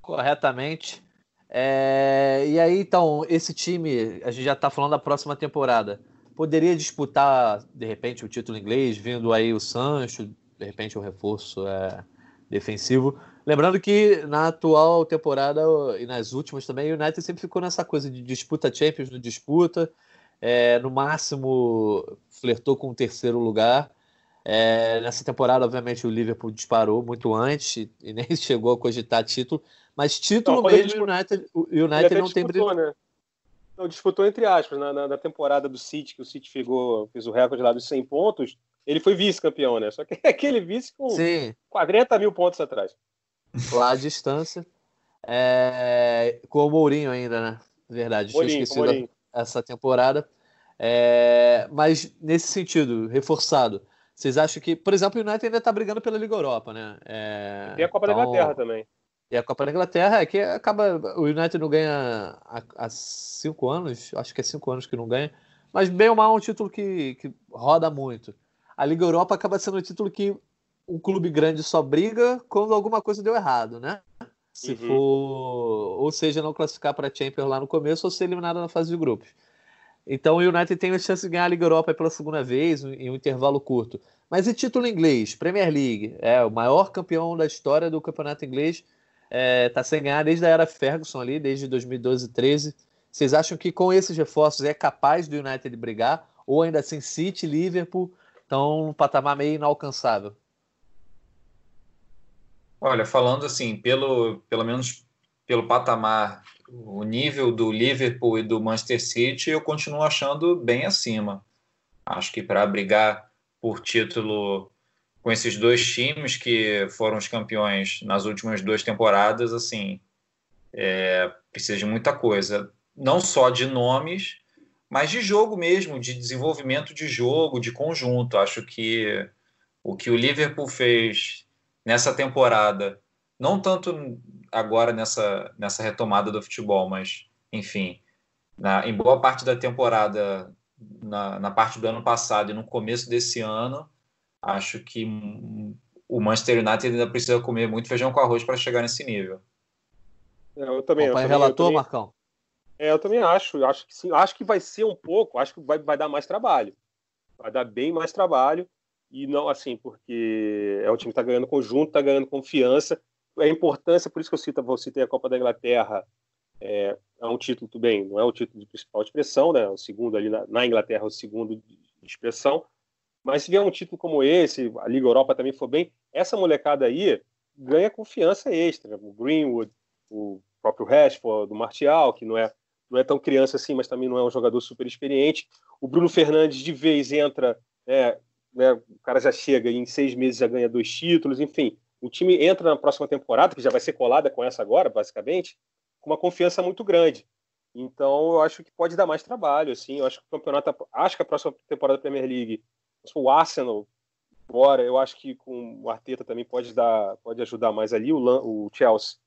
Corretamente. É, e aí, então, esse time, a gente já está falando da próxima temporada, poderia disputar, de repente, o título inglês, vindo aí o Sancho, de repente, o um reforço é, defensivo. Lembrando que na atual temporada e nas últimas também, o United sempre ficou nessa coisa de disputa Champions, no disputa, é, no máximo flertou com o terceiro lugar. É, nessa temporada, obviamente, o Liverpool disparou muito antes e, nem chegou a cogitar título, mas título não, mesmo, o United, o United não tem brilho. Né? Não, disputou entre aspas, na, na, na, temporada do City, que o City ficou, fez o recorde lá dos 100 pontos, ele foi vice-campeão, né? Só que é aquele vice com Sim. 40 mil pontos atrás. Lá a distância. É, com o Mourinho ainda, né? Verdade, Mourinho, tinha esquecido essa temporada. É, mas nesse sentido, reforçado, vocês acham que, por exemplo, o United ainda está brigando pela Liga Europa, né? É, e a Copa então, da Inglaterra também. E a Copa da Inglaterra é que acaba. O United não ganha há, há cinco anos, acho que é cinco anos que não ganha. Mas bem ou mal é um título que, que roda muito. A Liga Europa acaba sendo um título que um clube grande só briga quando alguma coisa deu errado, né? Se uhum. for, ou seja, não classificar para Champions lá no começo ou ser eliminado na fase de grupos. Então o United tem a chance de ganhar a Liga Europa pela segunda vez em um intervalo curto. Mas e título inglês? Premier League. É o maior campeão da história do campeonato inglês. Está é, tá sem ganhar desde a era Ferguson ali, desde 2012 13 Vocês acham que com esses reforços é capaz do United brigar? Ou ainda assim City, Liverpool estão num patamar meio inalcançável? Olha, falando assim, pelo, pelo menos pelo patamar, o nível do Liverpool e do Manchester City, eu continuo achando bem acima. Acho que para brigar por título com esses dois times que foram os campeões nas últimas duas temporadas, assim, é, precisa de muita coisa. Não só de nomes, mas de jogo mesmo, de desenvolvimento de jogo, de conjunto. Acho que o que o Liverpool fez nessa temporada, não tanto agora nessa, nessa retomada do futebol, mas enfim, na, em boa parte da temporada, na, na parte do ano passado e no começo desse ano, acho que o Manchester United ainda precisa comer muito feijão com arroz para chegar nesse nível. É, eu também. O pai relatou, Marcão? É, eu também acho. Acho que sim. Acho que vai ser um pouco. Acho que vai, vai dar mais trabalho. Vai dar bem mais trabalho e não assim, porque é o time que está ganhando conjunto, está ganhando confiança. A importância, por isso que eu cito, vou citar a Copa da Inglaterra, é, é, um título, tudo bem, não é o título de principal expressão, né? O segundo ali na, na Inglaterra, o segundo de expressão. Mas se vier um título como esse, a Liga Europa também for bem, essa molecada aí ganha confiança extra. O Greenwood, o próprio Rashford, do Martial, que não é, não é tão criança assim, mas também não é um jogador super experiente. O Bruno Fernandes de vez entra né, né, o cara já chega e em seis meses já ganha dois títulos, enfim. O time entra na próxima temporada, que já vai ser colada com essa agora, basicamente, com uma confiança muito grande. Então, eu acho que pode dar mais trabalho, assim. Eu acho que o campeonato, acho que a próxima temporada da Premier League, o Arsenal, bora, eu acho que com o Arteta também pode dar, pode ajudar mais ali. O, o Chelsea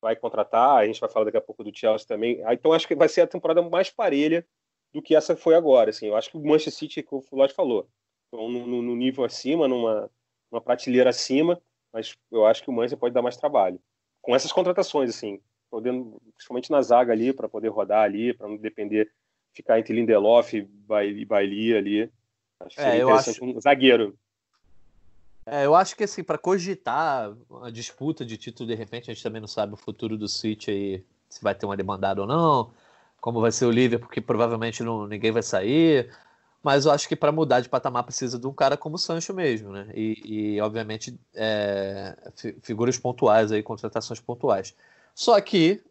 vai contratar, a gente vai falar daqui a pouco do Chelsea também. Ah, então, acho que vai ser a temporada mais parelha do que essa foi agora, assim. Eu acho que o Manchester City, como o Lodge falou, estão no, no, nível acima, numa, numa prateleira acima, mas eu acho que o Manchester pode dar mais trabalho. Com essas contratações, assim, podendo, principalmente na zaga ali, para poder rodar ali, para não depender, ficar entre Lindelof e Bailey ali. Acho que é, eu acho... um zagueiro. É, eu acho que assim, para cogitar a disputa de título, de repente, a gente também não sabe o futuro do City aí, se vai ter uma demandada ou não, como vai ser o Liverpool, porque provavelmente não, ninguém vai sair mas eu acho que para mudar de patamar precisa de um cara como o Sancho mesmo, né? E, e obviamente, é, figuras pontuais aí, contratações pontuais. Só que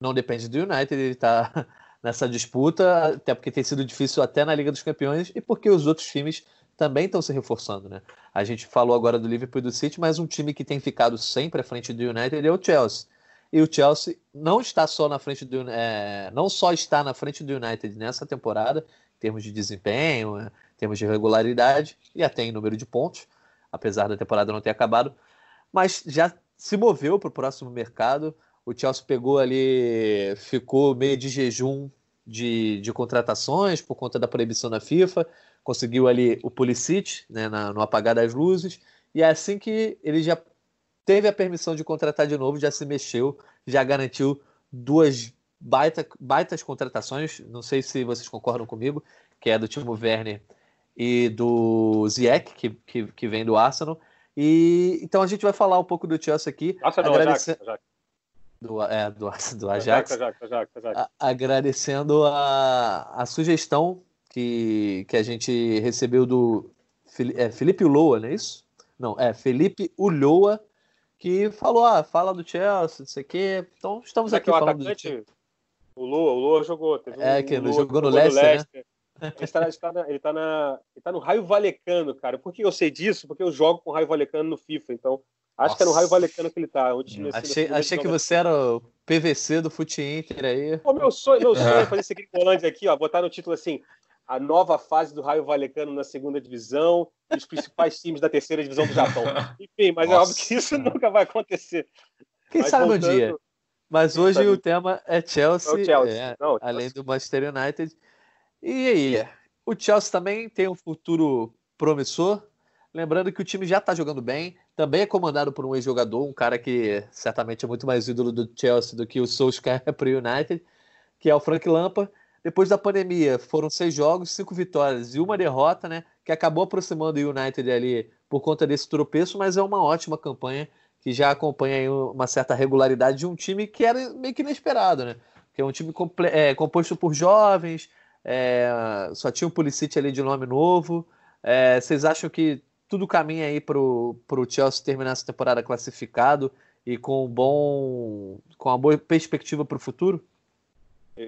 não depende do United, ele está nessa disputa, até porque tem sido difícil até na Liga dos Campeões e porque os outros times também estão se reforçando, né? A gente falou agora do Liverpool e do City, mas um time que tem ficado sempre à frente do United é o Chelsea. E o Chelsea não está só na frente do é, não só está na frente do United nessa temporada, termos de desempenho, né, em termos de regularidade e até em número de pontos, apesar da temporada não ter acabado, mas já se moveu para o próximo mercado. O Chelsea pegou ali, ficou meio de jejum de, de contratações por conta da proibição da FIFA, conseguiu ali o Pulisic né, na, no apagar das luzes, e é assim que ele já teve a permissão de contratar de novo, já se mexeu, já garantiu duas baita, baitas contratações, não sei se vocês concordam comigo, que é do Timo Werner e do Ziyech, que, que, que vem do Arsenal. E então a gente vai falar um pouco do Chelsea aqui. Arsenal, agradecer... Ajax, Ajax. Do, é, do, do Ajax. Ajax, Ajax, Ajax. A, agradecendo a, a sugestão que, que a gente recebeu do é, Felipe Uloa, não é isso? Não, é Felipe Ulloa, que falou, ah, fala do Chelsea, não sei o quê. Então estamos aqui falando atacante, do o Lua, o Lua jogou. é, que Lua, jogou no Leicester, Leicester. Né? Ele está, tá na, ele, tá na, ele tá no Raio Valecano, cara. Por que eu sei disso? Porque eu jogo com o Raio Valecano no FIFA, então acho Nossa. que é no Raio Valecano que ele tá. Onde achei achei que você era o PVC do Fute Inter aí. Pô, meu sonho, meu sonho é fazer esse Gringolândia aqui, ó, botar no título assim, a nova fase do Raio Valecano na segunda divisão e os principais times da terceira divisão do Japão. Enfim, mas Nossa. é óbvio que isso nunca vai acontecer. Quem mas sabe voltando... um dia? Mas hoje o tema é Chelsea, é Chelsea. É, Não, além do Manchester United. E aí, o Chelsea também tem um futuro promissor. Lembrando que o time já está jogando bem, também é comandado por um ex-jogador, um cara que certamente é muito mais ídolo do Chelsea do que o Solskjaer para o United, que é o Frank Lampard. Depois da pandemia, foram seis jogos, cinco vitórias e uma derrota, né? Que acabou aproximando o United ali por conta desse tropeço, mas é uma ótima campanha que já acompanha uma certa regularidade de um time que era meio que inesperado, né? Que é um time é, composto por jovens, é, só tinha o um Pulisic ali de nome novo. É, vocês acham que tudo caminha aí para o Chelsea terminar essa temporada classificado e com um bom, com uma boa perspectiva para o futuro?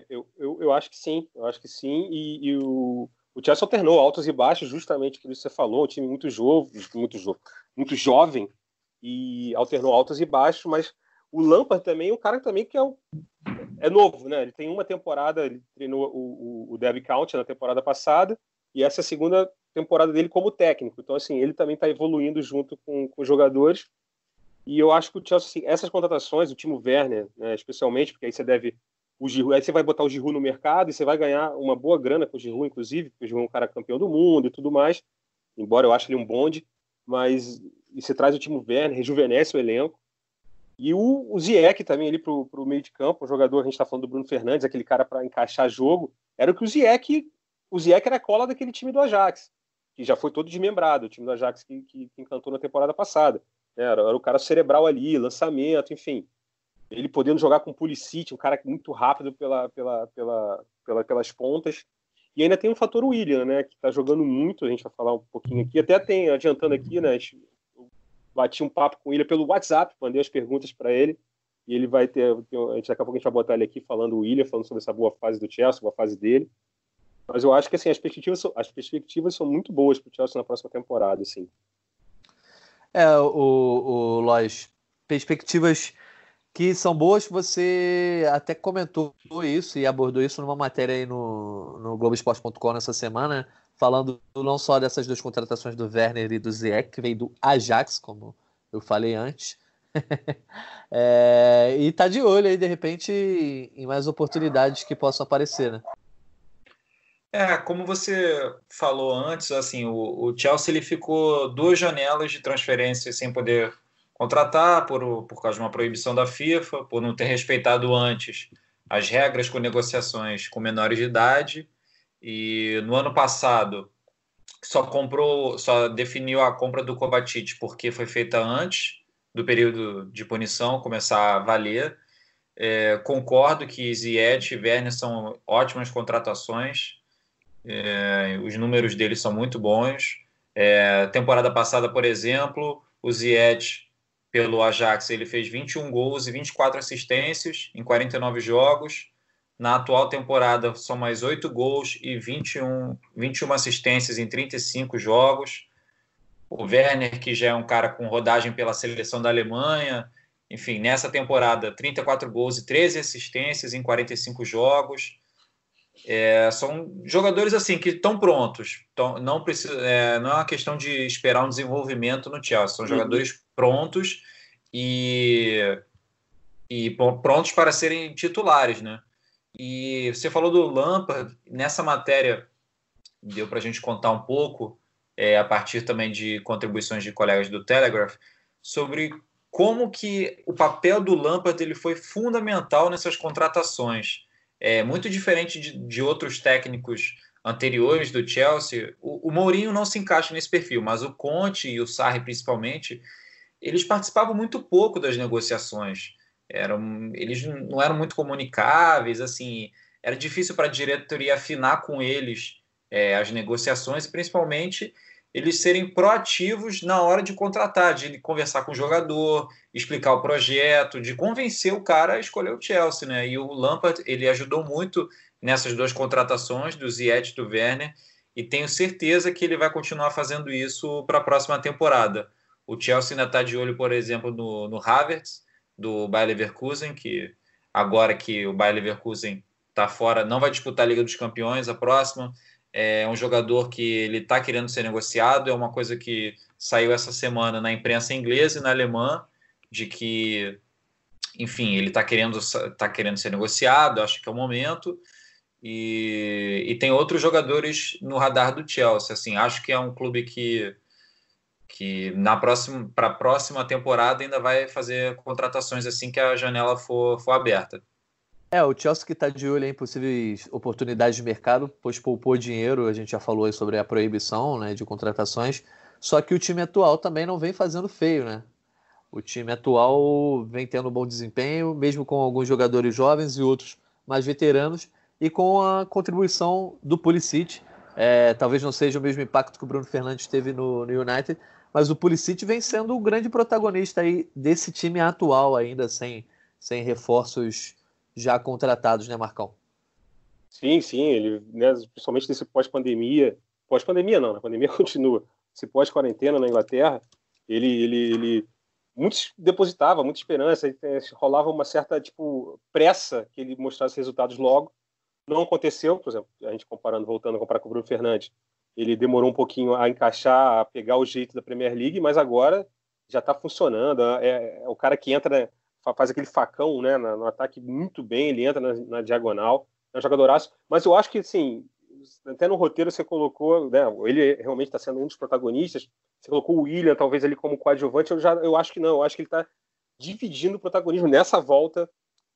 Eu, eu, eu acho que sim, eu acho que sim. E, e o, o Chelsea alternou altos e baixos, justamente por isso que você falou, um time muito jovem, muito jovem, muito jovem e alternou altos e baixos, mas o Lampard também é um cara também que é, um, é novo, né? Ele tem uma temporada, ele treinou o, o, o Derby County na temporada passada e essa é a segunda temporada dele como técnico. Então, assim, ele também está evoluindo junto com, com os jogadores. E eu acho que o Chelsea, assim, essas contratações, o Timo Werner, né, especialmente, porque aí você deve. O Giroud, aí você vai botar o Giroud no mercado e você vai ganhar uma boa grana com o Giroud, inclusive, porque o Giroud é um cara campeão do mundo e tudo mais. Embora eu ache ele um bonde, mas e você traz o Timo Werner, rejuvenesce o elenco. E o, o Ziyech também ali pro, pro meio de campo, o jogador, a gente está falando do Bruno Fernandes, aquele cara para encaixar jogo, era o que o Ziyech, o Ziyech era a cola daquele time do Ajax que já foi todo desmembrado, o time do Ajax que, que, que encantou na temporada passada. Era, era, o cara cerebral ali, lançamento, enfim. Ele podendo jogar com o Pulisic, um cara muito rápido pela, pela, pela, pela, pelas pontas. E ainda tem o fator William, né, que está jogando muito, a gente vai falar um pouquinho aqui. Até tem, adiantando aqui, né, bati um papo com ele pelo WhatsApp, mandei as perguntas para ele. E ele vai ter, a gente, daqui a pouco a gente vai botar ele aqui falando o William, falando sobre essa boa fase do Chelsea, boa fase dele. Mas eu acho que assim, as perspectivas são, as perspectivas são muito boas para o Chelsea na próxima temporada. Assim. É, o, o Lois, perspectivas que são boas, você até comentou isso e abordou isso numa matéria aí no, no Globoesporte.com nessa semana, falando não só dessas duas contratações do Werner e do Ziyech, que veio do Ajax, como eu falei antes, é, e tá de olho aí, de repente, em mais oportunidades que possam aparecer, né? É, como você falou antes, assim, o, o, Chelsea ele ficou duas janelas de transferência sem poder contratar por, por causa de uma proibição da FIFA, por não ter respeitado antes as regras com negociações com menores de idade. E no ano passado só comprou, só definiu a compra do Kovacic porque foi feita antes do período de punição começar a valer. É, concordo que Ziyech e Werner são ótimas contratações é, os números dele são muito bons. É, temporada passada, por exemplo, o Ziyech, pelo Ajax, ele fez 21 gols e 24 assistências em 49 jogos. Na atual temporada, são mais 8 gols e 21, 21 assistências em 35 jogos. O Werner, que já é um cara com rodagem pela seleção da Alemanha, enfim, nessa temporada, 34 gols e 13 assistências em 45 jogos. É, são jogadores assim que estão prontos. Tão, não, precisa, é, não é uma questão de esperar um desenvolvimento no Chelsea. São uhum. jogadores prontos e, e prontos para serem titulares, né? E você falou do Lampard nessa matéria deu para a gente contar um pouco é, a partir também de contribuições de colegas do Telegraph sobre como que o papel do Lampard ele foi fundamental nessas contratações é muito diferente de, de outros técnicos anteriores do Chelsea. O, o, Mourinho não se encaixa nesse perfil, mas o Conte e o Sarri principalmente, eles participavam muito pouco das negociações. Eram, eles não eram muito comunicáveis, assim, era difícil para a diretoria afinar com eles é, as negociações e principalmente eles serem proativos na hora de contratar, de conversar com o jogador, explicar o projeto, de convencer o cara a escolher o Chelsea, né? E o Lampard, ele ajudou muito nessas duas contratações do Ziyech e do Werner, e tenho certeza que ele vai continuar fazendo isso para a próxima temporada. O Chelsea ainda está de olho, por exemplo, no, no Havertz, do Bayer Leverkusen, que agora que o Bayer Leverkusen está fora, não vai disputar a Liga dos Campeões, a próxima, é um jogador que ele está querendo ser negociado, é uma coisa que saiu essa semana na imprensa inglesa e na alemã, de que, enfim, ele está querendo, tá querendo ser negociado, acho que é o momento. E, e tem outros jogadores no radar do Chelsea. Assim, acho que é um clube que que na próxima para a próxima temporada ainda vai fazer contratações assim que a janela for, for aberta. É, o Chelsea que está de olho em possíveis oportunidades de mercado, pois poupou dinheiro, a gente já falou aí sobre a proibição né, de contratações, só que o time atual também não vem fazendo feio, né? O time atual vem tendo bom desempenho, mesmo com alguns jogadores jovens e outros mais veteranos, e com a contribuição do Pulisic. É, talvez não seja o mesmo impacto que o Bruno Fernandes teve no, no United, mas o Pulisic vem sendo o grande protagonista aí desse time atual ainda, sem, sem reforços já contratados, né, Marcão? Sim, sim, ele, né, principalmente nesse pós-pandemia, pós-pandemia não, a pandemia continua, esse pós-quarentena na Inglaterra, ele, ele, ele muitos depositava muita esperança, rolava uma certa tipo pressa que ele mostrasse resultados logo. Não aconteceu, por exemplo, a gente comparando, voltando a comparar com o Bruno Fernandes, ele demorou um pouquinho a encaixar, a pegar o jeito da Premier League, mas agora já está funcionando. É, é, o cara que entra, faz aquele facão né, no, no ataque muito bem, ele entra na, na diagonal, é um jogadoraço. Mas eu acho que, assim, até no roteiro você colocou, né, ele realmente está sendo um dos protagonistas, você colocou o William, talvez ali como coadjuvante, eu já eu acho que não, eu acho que ele está dividindo o protagonismo nessa volta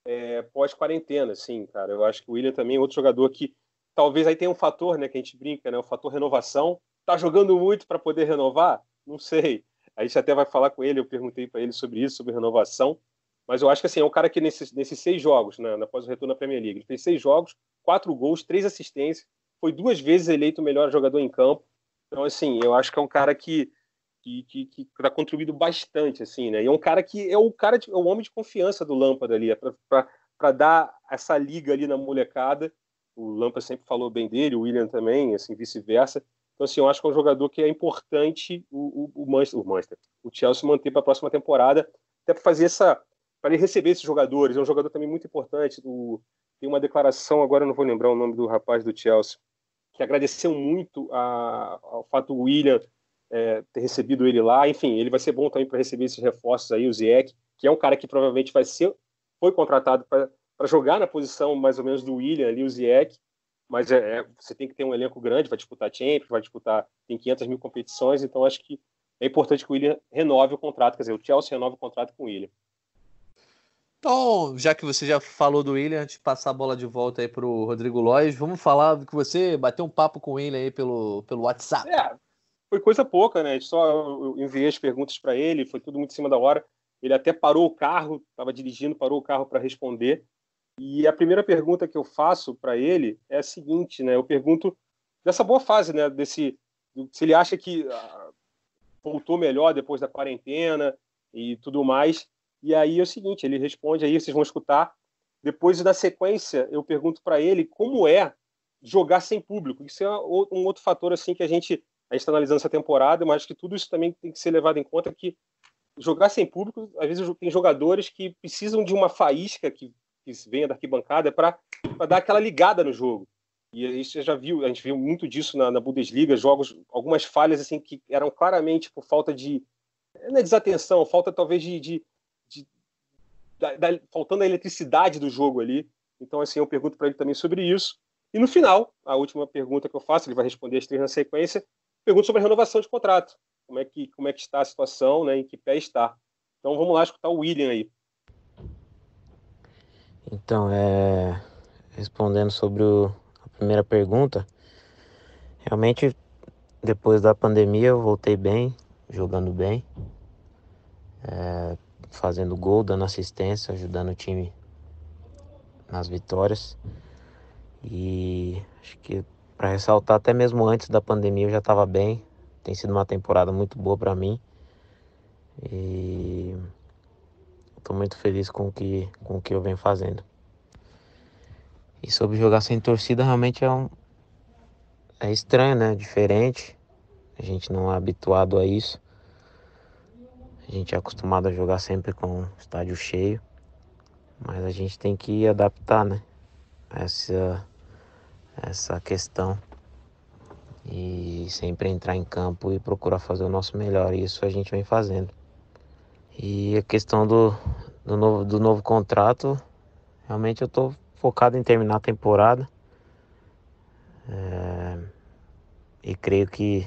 é, pós-quarentena, assim, cara. Eu acho que o William também é outro jogador que talvez aí tenha um fator, né, que a gente brinca, né, o fator renovação. Tá jogando muito para poder renovar? Não sei. A gente até vai falar com ele, eu perguntei para ele sobre isso, sobre renovação. Mas eu acho que assim, é um cara que nesses, nesses seis jogos, né, após o retorno na Premier League, ele fez seis jogos, quatro gols, três assistências, foi duas vezes eleito o melhor jogador em campo. Então, assim, eu acho que é um cara que que, que, que tá contribuído bastante, assim, né? E é um cara que é o cara, de, é o homem de confiança do Lâmpada ali, é para dar essa liga ali na molecada. O Lâmpada sempre falou bem dele, o William também, assim, vice-versa. Então, assim, eu acho que é um jogador que é importante o, o, o Manchester, o, Manchester, o Chelsea manter para a próxima temporada, até para fazer essa, para ele receber esses jogadores. É um jogador também muito importante. Do, tem uma declaração, agora não vou lembrar o nome do rapaz do Chelsea, que agradeceu muito a, ao fato do William é, ter recebido ele lá. Enfim, ele vai ser bom também para receber esses reforços aí, o Zieck, que é um cara que provavelmente vai ser, foi contratado para jogar na posição mais ou menos do William ali, o Zieck. Mas é, é, você tem que ter um elenco grande, vai disputar Champions, vai disputar, tem 500 mil competições, então acho que é importante que o William renove o contrato, quer dizer, o Chelsea renove o contrato com o William. Então, já que você já falou do William, antes de passar a bola de volta aí para o Rodrigo Lois, vamos falar que você bateu um papo com ele aí pelo, pelo WhatsApp. É, foi coisa pouca, né? Só enviei as perguntas para ele, foi tudo muito em cima da hora. Ele até parou o carro, estava dirigindo, parou o carro para responder. E a primeira pergunta que eu faço para ele é a seguinte, né? Eu pergunto dessa boa fase, né? Desse, se ele acha que ah, voltou melhor depois da quarentena e tudo mais. E aí é o seguinte, ele responde aí, vocês vão escutar. Depois da sequência, eu pergunto para ele como é jogar sem público. Isso é um outro fator assim que a gente a gente está analisando essa temporada, mas acho que tudo isso também tem que ser levado em conta que jogar sem público, às vezes tem jogadores que precisam de uma faísca que, que venha da arquibancada para dar aquela ligada no jogo. E a gente já viu, a gente viu muito disso na, na Bundesliga, jogos, algumas falhas assim que eram claramente por falta de é desatenção, falta talvez de, de, de da, da, faltando a eletricidade do jogo ali. Então assim, eu pergunto para ele também sobre isso. E no final, a última pergunta que eu faço, ele vai responder as três na sequência, pergunta sobre a renovação de contrato. Como é que, como é que está a situação, né, em que pé está. Então vamos lá escutar o William aí. Então, é... respondendo sobre o... a primeira pergunta, realmente depois da pandemia eu voltei bem, jogando bem, é... fazendo gol, dando assistência, ajudando o time nas vitórias. E acho que para ressaltar, até mesmo antes da pandemia eu já estava bem. Tem sido uma temporada muito boa para mim. E estou muito feliz com o, que, com o que eu venho fazendo. E sobre jogar sem torcida, realmente é, um, é estranho, né? Diferente. A gente não é habituado a isso. A gente é acostumado a jogar sempre com estádio cheio. Mas a gente tem que adaptar, né? Essa essa questão e sempre entrar em campo e procurar fazer o nosso melhor. E isso a gente vem fazendo. E a questão do, do, novo, do novo contrato, realmente eu estou focado em terminar a temporada. É, e creio que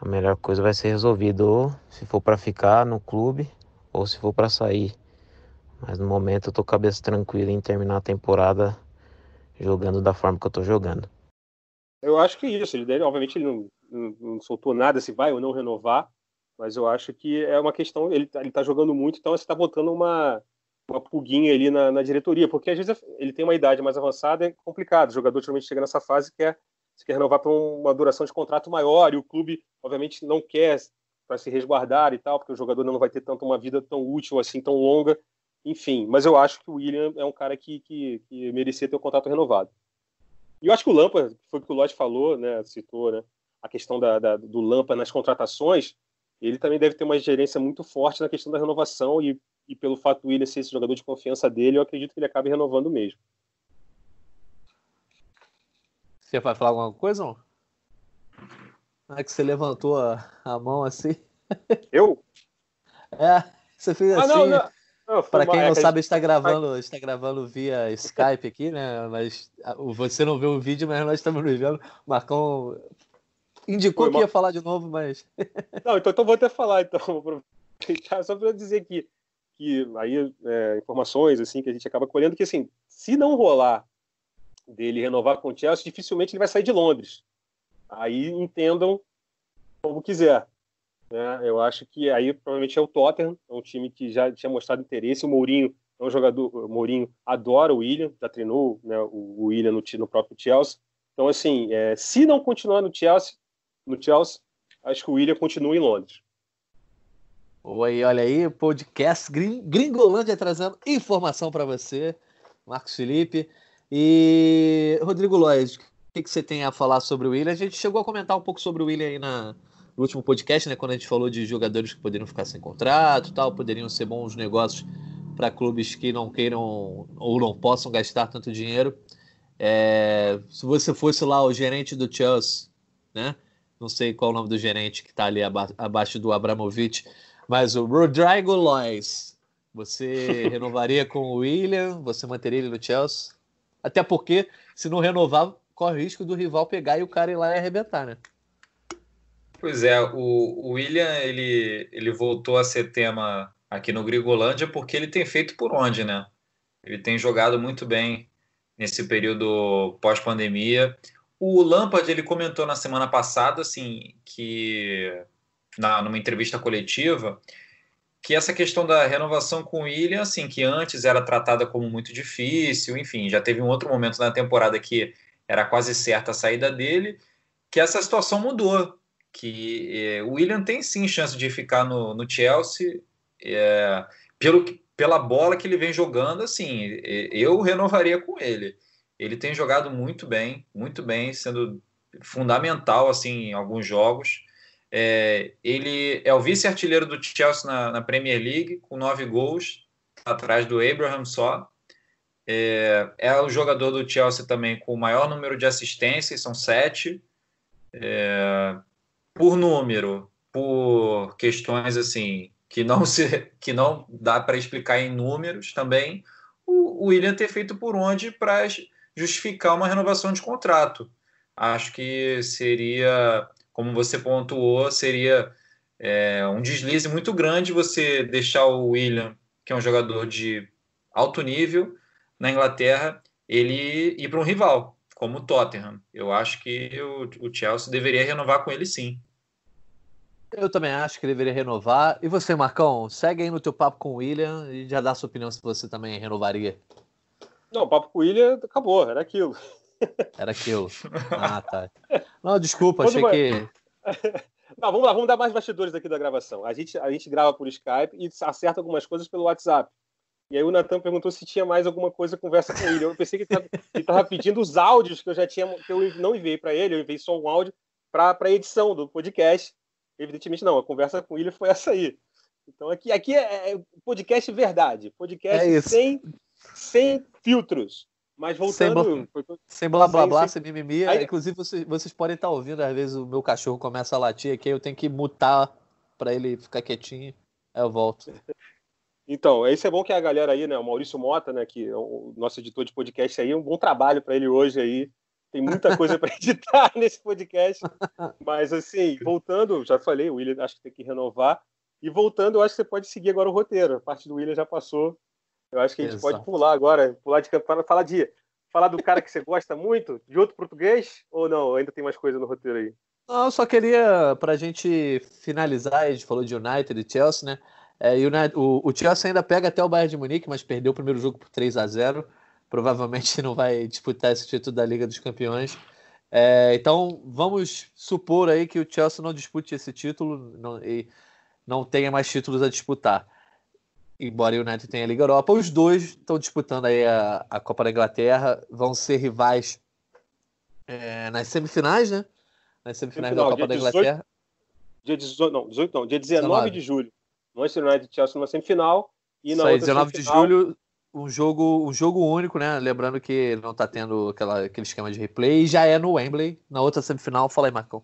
a melhor coisa vai ser resolvido ou se for para ficar no clube ou se for para sair. Mas no momento eu tô cabeça tranquila em terminar a temporada jogando da forma que eu tô jogando. Eu acho que é isso. Ele dele, obviamente, ele não, não, não, soltou nada se vai ou não renovar, mas eu acho que é uma questão. Ele, ele tá jogando muito, então você tá botando uma, uma pulguinha ali na, na, diretoria, porque às vezes ele tem uma idade mais avançada, é complicado. O jogador geralmente chega nessa fase e quer, se quer renovar para uma duração de contrato maior, e o clube, obviamente, não quer para se resguardar e tal, porque o jogador não vai ter tanto uma vida tão útil assim, tão longa. Enfim, mas eu acho que o William é um cara que, que, que merecia ter o contrato renovado. E eu acho que o Lampa, foi o que o Lodge falou, né, citou, né, a questão da, da, do Lampa nas contratações, ele também deve ter uma gerência muito forte na questão da renovação e e pelo fato do Willian ser esse jogador de confiança dele, eu acredito que ele acabe renovando mesmo. Você vai falar alguma coisa, não? É que você levantou a, a mão assim. Eu? É, você fez ah, assim. Não, não. Para quem não sabe, está gravando, está gravando via Skype aqui, né? Mas você não vê o vídeo, mas nós estamos vendo. O Marcão indicou Foi, que ia falar de novo, mas. Não, então, então vou até falar, então. Só para dizer que que aí é, informações assim que a gente acaba colhendo que assim, se não rolar dele renovar com o Chelsea, dificilmente ele vai sair de Londres. Aí entendam como quiser. Né? Eu acho que aí provavelmente é o Tottenham, é um time que já tinha mostrado interesse. O Mourinho é um jogador, o Mourinho adora o William, já treinou né, o William no, no próprio Chelsea. Então assim, é, se não continuar no Chelsea, no Chelsea, acho que o William continua em Londres. Oi, olha aí, podcast Gringolândia trazendo informação para você, Marcos Felipe. E Rodrigo Lois, o que, que, você tem a falar sobre o William? A gente chegou a comentar um pouco sobre o William aí na, no último podcast, né? Quando a gente falou de jogadores que poderiam ficar sem contrato tal, poderiam ser bons negócios para clubes que não queiram ou não possam gastar tanto dinheiro. É, se você fosse lá o gerente do Chelsea, né? Não sei qual é o nome do gerente que está ali aba abaixo do Abramovich mas o Rodrigo Lois, você renovaria com o William? Você manteria ele no Chelsea? Até porque, se não renovar, corre o risco do rival pegar e o cara ir lá e arrebentar, né? Pois é, o, William ele, ele voltou a ser tema aqui no Grigolândia porque ele tem feito por onde, né? Ele tem jogado muito bem nesse período pós-pandemia. O Lampard ele comentou na semana passada assim que na, numa entrevista coletiva que essa questão da renovação com o William, assim, que antes era tratada como muito difícil, enfim, já teve um outro momento na temporada que era quase certa a saída dele, que essa situação mudou, que é, o William tem sim chance de ficar no, no Chelsea, é, pelo, pela bola que ele vem jogando, assim, eu renovaria com ele. Ele tem jogado muito bem, muito bem, sendo fundamental, assim, em alguns jogos. É, ele é o vice-artilheiro do Chelsea na, na, Premier League, com nove gols, atrás do Abraham só. É, é, o jogador do Chelsea também com o maior número de assistências, são sete. É, por número, por questões assim que não se que não dá para explicar em números também, o, o William ter feito por onde para justificar uma renovação de contrato. Acho que seria como você pontuou, seria é, um deslize muito grande você deixar o William, que é um jogador de alto nível na Inglaterra, ele ir para um rival, como o Tottenham. Eu acho que o, o Chelsea deveria renovar com ele sim. Eu também acho que deveria renovar. E você, Marcão, segue aí no teu papo com o William e já dá sua opinião se você também renovaria. Não, o papo com o William acabou, era aquilo. Era aquilo. Ah, tá. Não, desculpa, achei que. Não, vamos lá, vamos dar mais bastidores aqui da gravação. A gente, a gente grava por Skype e acerta algumas coisas pelo WhatsApp. E aí o Natan perguntou se tinha mais alguma coisa conversa com ele. Eu pensei que ele estava pedindo os áudios que eu já tinha, que eu não enviei para ele, eu enviei só um áudio para a edição do podcast. Evidentemente não, a conversa com ele foi essa aí. Então aqui, aqui é, é podcast verdade, podcast é sem, sem filtros. Mas voltando. Sem, sem blá blá blá, sem, sem mimimi. Aí... Inclusive, vocês, vocês podem estar ouvindo, às vezes o meu cachorro começa a latir aqui, eu tenho que mutar para ele ficar quietinho. Aí eu volto. Então, isso é bom que a galera aí, né, o Maurício Mota, né, que é o nosso editor de podcast aí, um bom trabalho para ele hoje aí, tem muita coisa para editar nesse podcast. Mas, assim, voltando, já falei, o William acho que tem que renovar. E voltando, eu acho que você pode seguir agora o roteiro. A parte do William já passou. Eu acho que a gente Exato. pode pular agora, pular de para falar de falar do cara que você gosta muito, de outro português, ou não? Ainda tem mais coisa no roteiro aí? Não, eu só queria, para a gente finalizar, a gente falou de United e Chelsea, né? É, o, o, Chelsea ainda pega até o Bayern de Munique, mas perdeu o primeiro jogo por 3 a 0 Provavelmente não vai disputar esse título da Liga dos Campeões. É, então, vamos supor aí que o Chelsea não dispute esse título não, e não tenha mais títulos a disputar. Embora o United tenha a Liga Europa, os dois estão disputando aí a, a Copa da Inglaterra, vão ser rivais é, nas semifinais, né? Nas semifinais da Copa da Inglaterra. Dia 18, não, 18 não, dia 19, 19. de julho. Manchester United e Chelsea numa semifinal e na Isso aí, 19 de julho, um jogo, um jogo único, né? Lembrando que não tá tendo aquela, aquele esquema de replay, e já é no Wembley. Na outra semifinal, fala aí, Marcão.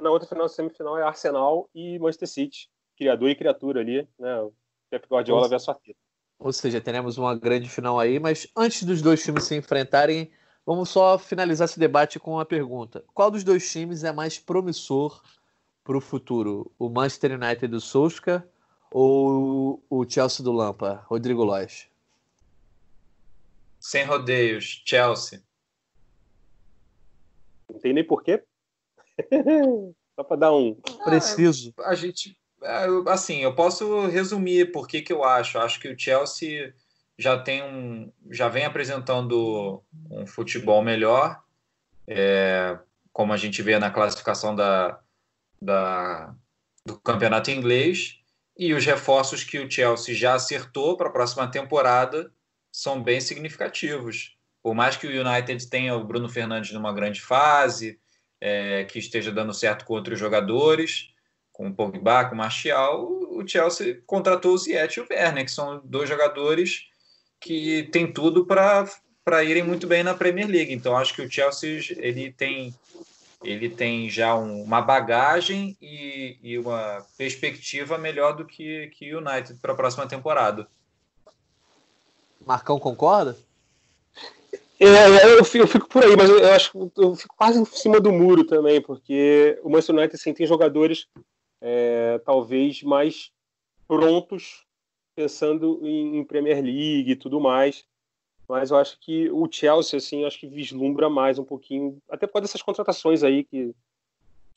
Na outra final, semifinal é Arsenal e Manchester City, criador e criatura ali, né? Pep Guardiola ou, versus Arteta. Ou seja, teremos uma grande final aí, mas antes dos dois times se enfrentarem, vamos só finalizar esse debate com uma pergunta. Qual dos dois times é mais promissor para o futuro? O Manchester United do Solskjaer ou o Chelsea do Lampa? Rodrigo Lois. Sem rodeios, Chelsea. Não tem nem porquê. Só para dar um. Preciso. Ah, a gente. É, assim, eu posso resumir por que, que eu acho. Acho que o Chelsea já tem um. já vem apresentando um futebol melhor. É, como a gente vê na classificação da, da, do campeonato inglês. E os reforços que o Chelsea já acertou para a próxima temporada são bem significativos. Por mais que o United tenha o Bruno Fernandes numa grande fase, é, que esteja dando certo com outros jogadores, com o Pogba, com o Martial, o Chelsea contratou o Ziyech e o Werner, que são dois jogadores que têm tudo para irem muito bem na Premier League. Então acho que o Chelsea ele tem ele tem já um, uma bagagem e, e, uma perspectiva melhor do que, que o United para a próxima temporada. Marcão concorda? É, eu fico, eu fico, por aí, mas eu, acho que eu fico quase em cima do muro também, porque o Manchester United assim, tem jogadores é, talvez mais prontos pensando em, em, Premier League e tudo mais. Mas eu acho que o Chelsea, assim, acho que vislumbra mais um pouquinho, até por dessas contratações aí que,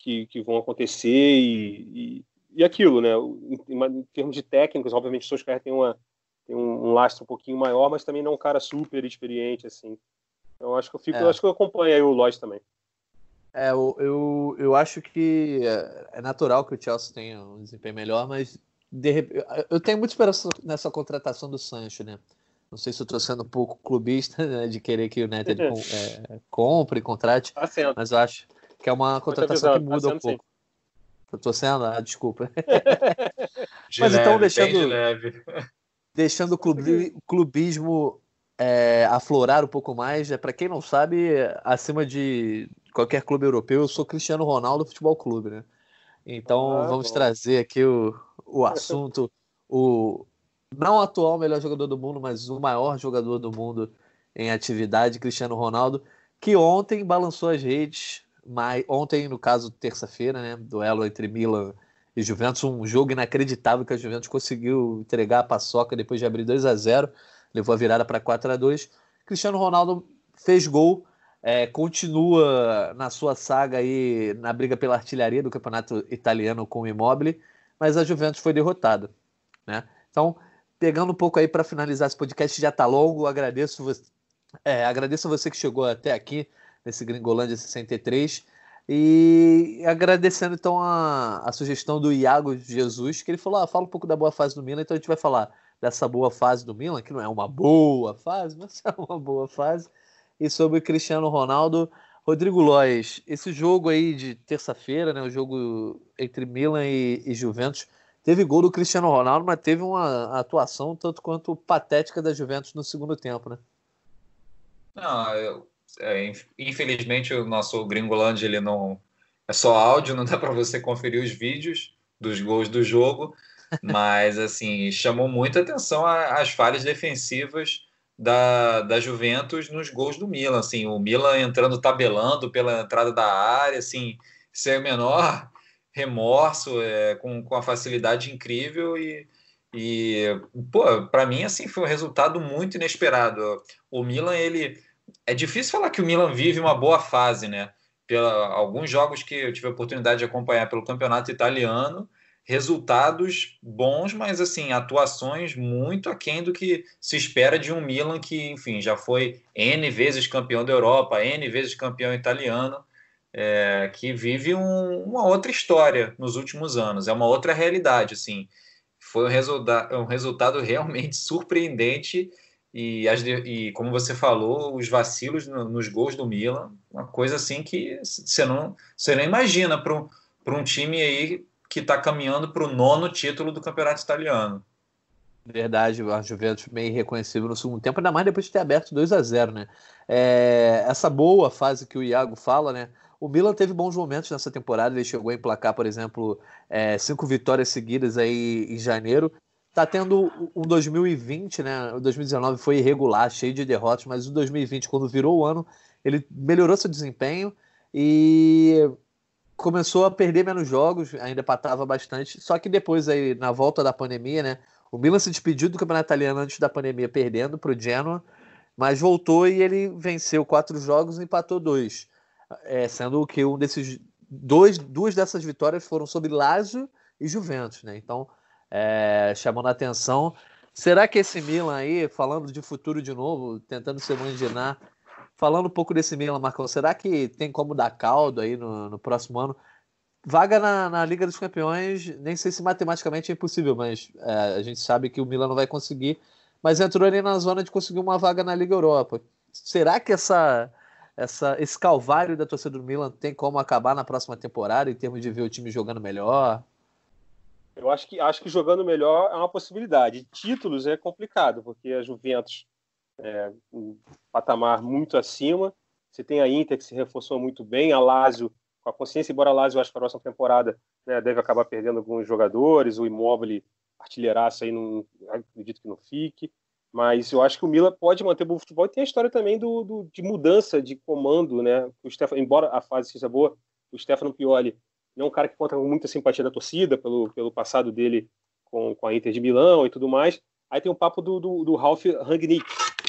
que, que vão acontecer e, e, e, aquilo, né? Em, em, termos de técnicos, obviamente o Solskjaer tem uma tem um, um, lastro um pouquinho maior, mas também não é um cara super experiente, assim. Então acho que eu fico, é. acho que eu acompanho aí o Lloyd também. É, eu, eu, eu acho que é, é natural que o Chelsea tenha um desempenho melhor, mas de, eu tenho muita esperança nessa contratação do Sancho, né? Não sei se eu estou sendo um pouco clubista né, de querer que o United com, é, compre, contrate, tá mas eu acho que é uma contratação que tá muda tá um pouco. Sim. Eu tô sendo? Ah, desculpa. De mas leve, então deixando. De leve deixando o clubi, clubismo é, aflorar um pouco mais. É, Para quem não sabe, acima de qualquer clube europeu, eu sou Cristiano Ronaldo Futebol Clube, né? Então ah, vamos bom. trazer aqui o, o assunto, o não atual melhor jogador do mundo, mas o maior jogador do mundo em atividade, Cristiano Ronaldo, que ontem balançou as redes, mas ontem, no caso, terça-feira, né? Duelo entre Milan e Juventus, um jogo inacreditável que a Juventus conseguiu entregar a paçoca depois de abrir 2 a 0 levou a virada para 4 a 2 Cristiano Ronaldo fez gol, é, continua na sua saga aí na briga pela artilharia do campeonato italiano com o Immobile, mas a Juventus foi derrotada. Né? Então, pegando um pouco aí para finalizar esse podcast, já está longo, agradeço você, é, agradeço você que chegou até aqui nesse Gringolândia 63. E agradecendo então a, a sugestão do Iago Jesus, que ele falou: ah, fala um pouco da boa fase do Milan, então a gente vai falar dessa boa fase do Milan, que não é uma boa fase, mas é uma boa fase, e sobre o Cristiano Ronaldo. Rodrigo Lois, esse jogo aí de terça-feira, né, o jogo entre Milan e, e, Juventus, teve gol do Cristiano Ronaldo, mas teve uma atuação tanto quanto patética da Juventus no segundo tempo, né? Não, eu, é, infelizmente o nosso Gringolândia ele não é só áudio, não dá para você conferir os vídeos dos gols do jogo, mas assim chamou muita atenção as falhas defensivas da, da Juventus nos gols do Milan. Assim, o Milan entrando tabelando pela entrada da área, assim, sem o menor remorso, é, com, com a facilidade incrível e, e pô, para mim assim foi um resultado muito inesperado. O Milan ele é difícil falar que o Milan vive uma boa fase, né? Pela alguns jogos que eu tive a oportunidade de acompanhar pelo campeonato italiano, resultados bons, mas assim, atuações muito aquém do que se espera de um Milan que, enfim, já foi N vezes campeão da Europa, N vezes campeão italiano, é, que vive um, uma outra história nos últimos anos, é uma outra realidade, assim. Foi um, resulta um resultado realmente surpreendente e, as, e, como você falou, os vacilos no, nos gols do Milan, uma coisa assim que você não, você não imagina para um, um time aí que está caminhando para o nono título do campeonato italiano. Verdade, a Juventus meio reconhecível no segundo tempo, ainda mais depois de ter aberto 2 a 0 né? É, essa boa fase que o Iago fala, né? O Milan teve bons momentos nessa temporada, ele chegou a emplacar, por exemplo, é, cinco vitórias seguidas aí em janeiro. Tá tendo um 2020, né? O 2019 foi irregular, cheio de derrotas, mas o 2020, quando virou o ano, ele melhorou seu desempenho e começou a perder menos jogos, ainda patava bastante, só que depois aí, na volta da pandemia, né, o Milan se despediu do campeonato italiano antes da pandemia, perdendo para o Genoa, mas voltou e ele venceu quatro jogos e empatou dois, é, sendo que um desses dois, duas dessas vitórias foram sobre Lazio e Juventus, né? Então, é, chamando a atenção. Será que esse Milan aí, falando de futuro de novo, tentando se imaginar Falando um pouco desse Milan, Marcão, será que tem como dar caldo aí no, no próximo ano? Vaga na, na, Liga dos Campeões, nem sei se matematicamente é impossível, mas é, a gente sabe que o Milan não vai conseguir. Mas entrou ali na zona de conseguir uma vaga na Liga Europa. Será que essa, essa, esse calvário da torcida do Milan tem como acabar na próxima temporada em termos de ver o time jogando melhor? Eu acho que, acho que jogando melhor é uma possibilidade. Títulos é complicado, porque a Juventus é, um patamar muito acima. Você tem a Inter que se reforçou muito bem, a Lazio com a consciência, embora a Lazio acho que a próxima temporada né, deve acabar perdendo alguns jogadores, o Immobile artilheiraço aí não acredito que não fique, mas eu acho que o Milan pode manter o futebol e tem a história também do, do de mudança de comando, né? O Stefano, embora a fase seja boa, o Stefano Pioli é um cara que conta com muita simpatia da torcida pelo, pelo passado dele com, com a Inter de Milão e tudo mais. Aí tem o papo do, do, do Ralf Rangnick,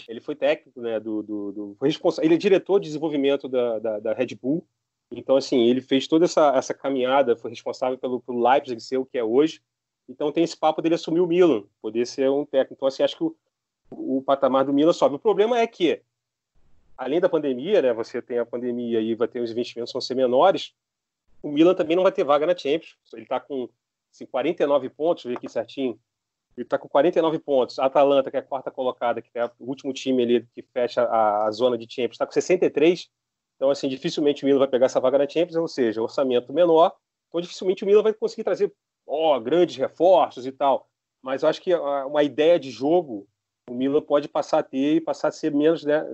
ele foi técnico, né, do, do, do ele é diretor de desenvolvimento da, da, da, Red Bull. Então, assim, ele fez toda essa, essa caminhada, foi responsável pelo, pelo Leipzig ser o que é hoje. Então, tem esse papo dele assumir o Milan, poder ser um técnico. Então, assim, acho que o, o patamar do Milan sobe. O problema é que, além da pandemia, né, você tem a pandemia e vai ter os investimentos vão ser menores, o Milan também não vai ter vaga na Champions. Ele está com assim, 49 pontos, ver aqui certinho, ele está com 49 pontos. A Atalanta, que é a quarta colocada, que é o último time ali que fecha a, a zona de Champions, está com 63. Então, assim, dificilmente o Milan vai pegar essa vaga na Champions, ou seja, orçamento menor. Então, dificilmente o Milan vai conseguir trazer ó, grandes reforços e tal. Mas eu acho que uma ideia de jogo o Milan pode passar a ter e passar a ser menos, né?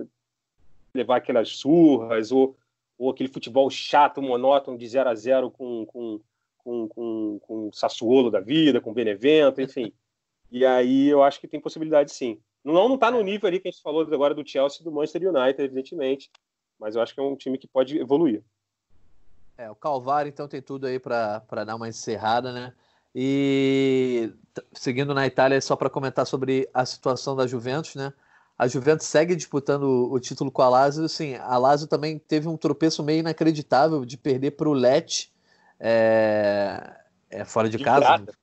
Levar aquelas surras ou, ou aquele futebol chato, monótono de 0 a 0 com, com, com, com, com Sassuolo da vida, com Benevento, enfim. E aí eu acho que tem possibilidade sim. Não, não tá no nível ali que a gente falou agora do Chelsea e do Manchester United, evidentemente. Mas eu acho que é um time que pode evoluir. É, o Calvário então tem tudo aí para dar uma encerrada, né? E seguindo na Itália, só para comentar sobre a situação da Juventus, né? A Juventus segue disputando o título com a Lazio. Sim, a Lazio também teve um tropeço meio inacreditável de perder para o Lecce é, é, fora de, de casa. Virada.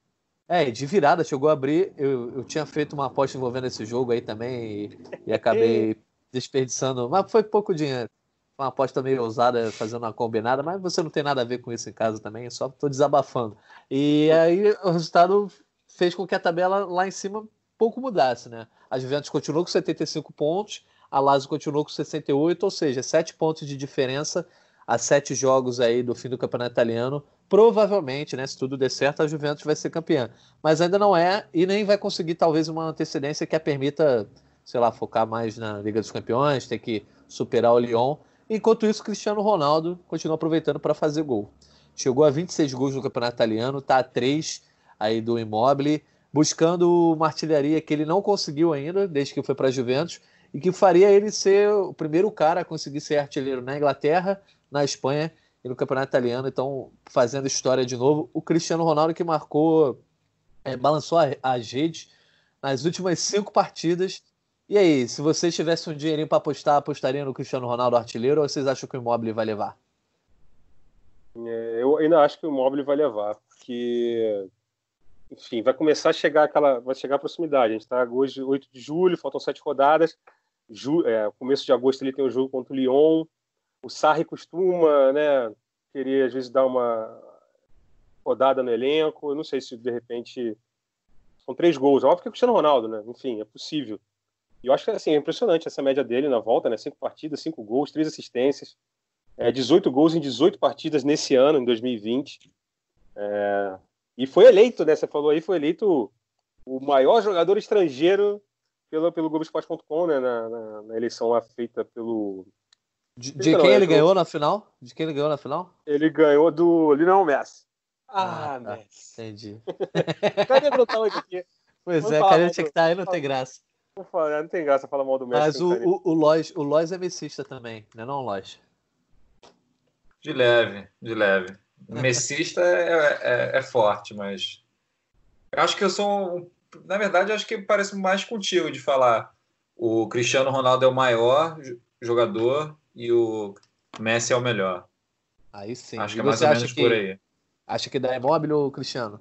É, de virada, chegou a abrir. Eu, eu tinha feito uma aposta envolvendo esse jogo aí também e, e acabei desperdiçando. Mas foi pouco dinheiro. Foi uma aposta meio ousada, fazendo uma combinada, mas você não tem nada a ver com isso em casa também, só estou desabafando. E aí o resultado fez com que a tabela lá em cima pouco mudasse, né? A Juventus continuou com 75 pontos, a Lazio continuou com 68, ou seja, 7 pontos de diferença a sete jogos aí do fim do campeonato italiano provavelmente, né, se tudo der certo, a Juventus vai ser campeã. Mas ainda não é e nem vai conseguir talvez uma antecedência que a permita, sei lá, focar mais na Liga dos Campeões, ter que superar o Lyon. Enquanto isso, Cristiano Ronaldo continua aproveitando para fazer gol. Chegou a 26 gols no campeonato italiano, está a 3 aí do Immobile, buscando uma artilharia que ele não conseguiu ainda, desde que foi para a Juventus. e que faria ele ser o primeiro cara a conseguir ser artilheiro na Inglaterra, na Espanha e no Campeonato Italiano. Então, fazendo história de novo. O Cristiano Ronaldo que marcou, é, balançou as redes nas últimas cinco partidas. E aí, se vocês tivessem um dinheirinho para apostar, apostaria no Cristiano Ronaldo artilheiro ou vocês acham que o Immobile vai levar? É, eu ainda acho que o Immobile vai levar, porque enfim, vai começar a chegar aquela, vai chegar a proximidade. A gente está hoje 8 de julho, faltam sete rodadas. Ju, é, começo de agosto ele tem um jogo contra o Lyon. O Sarri costuma, né, querer às vezes dar uma rodada no elenco. Eu não sei se de repente são três gols. Óbvio que é Cristiano Ronaldo, né? Enfim, é possível. E eu acho que assim, é impressionante essa média dele na volta, né? Cinco partidas, cinco gols, três assistências. É, 18 gols em 18 partidas nesse ano, em 2020. É, e foi eleito, né? Você falou aí, foi eleito o maior jogador estrangeiro pelo, pelo Globoesporte.com, né? Na, na, na, eleição lá feita pelo. De, de quem ele ganhou na final? De quem ele ganhou na final? Ele ganhou do Lionel Messi. Ah, ah tá. Messi. Entendi. Cadê o hoje aqui? Pois é, cadê tinha que estar tá aí, não tem graça. Não, não tem graça falar mal do Messi. Mas o, o, o, Lois, o Lois é messista também, né não, Lois? De leve, de leve. Messista é, é, é, forte, mas eu acho que eu sou, na verdade, acho que parece mais contigo de falar. O Cristiano Ronaldo é o maior jogador e o Messi é o melhor. Aí sim. Acho que é mais ou menos que, por aí. Acha que dá imóvel ou Cristiano?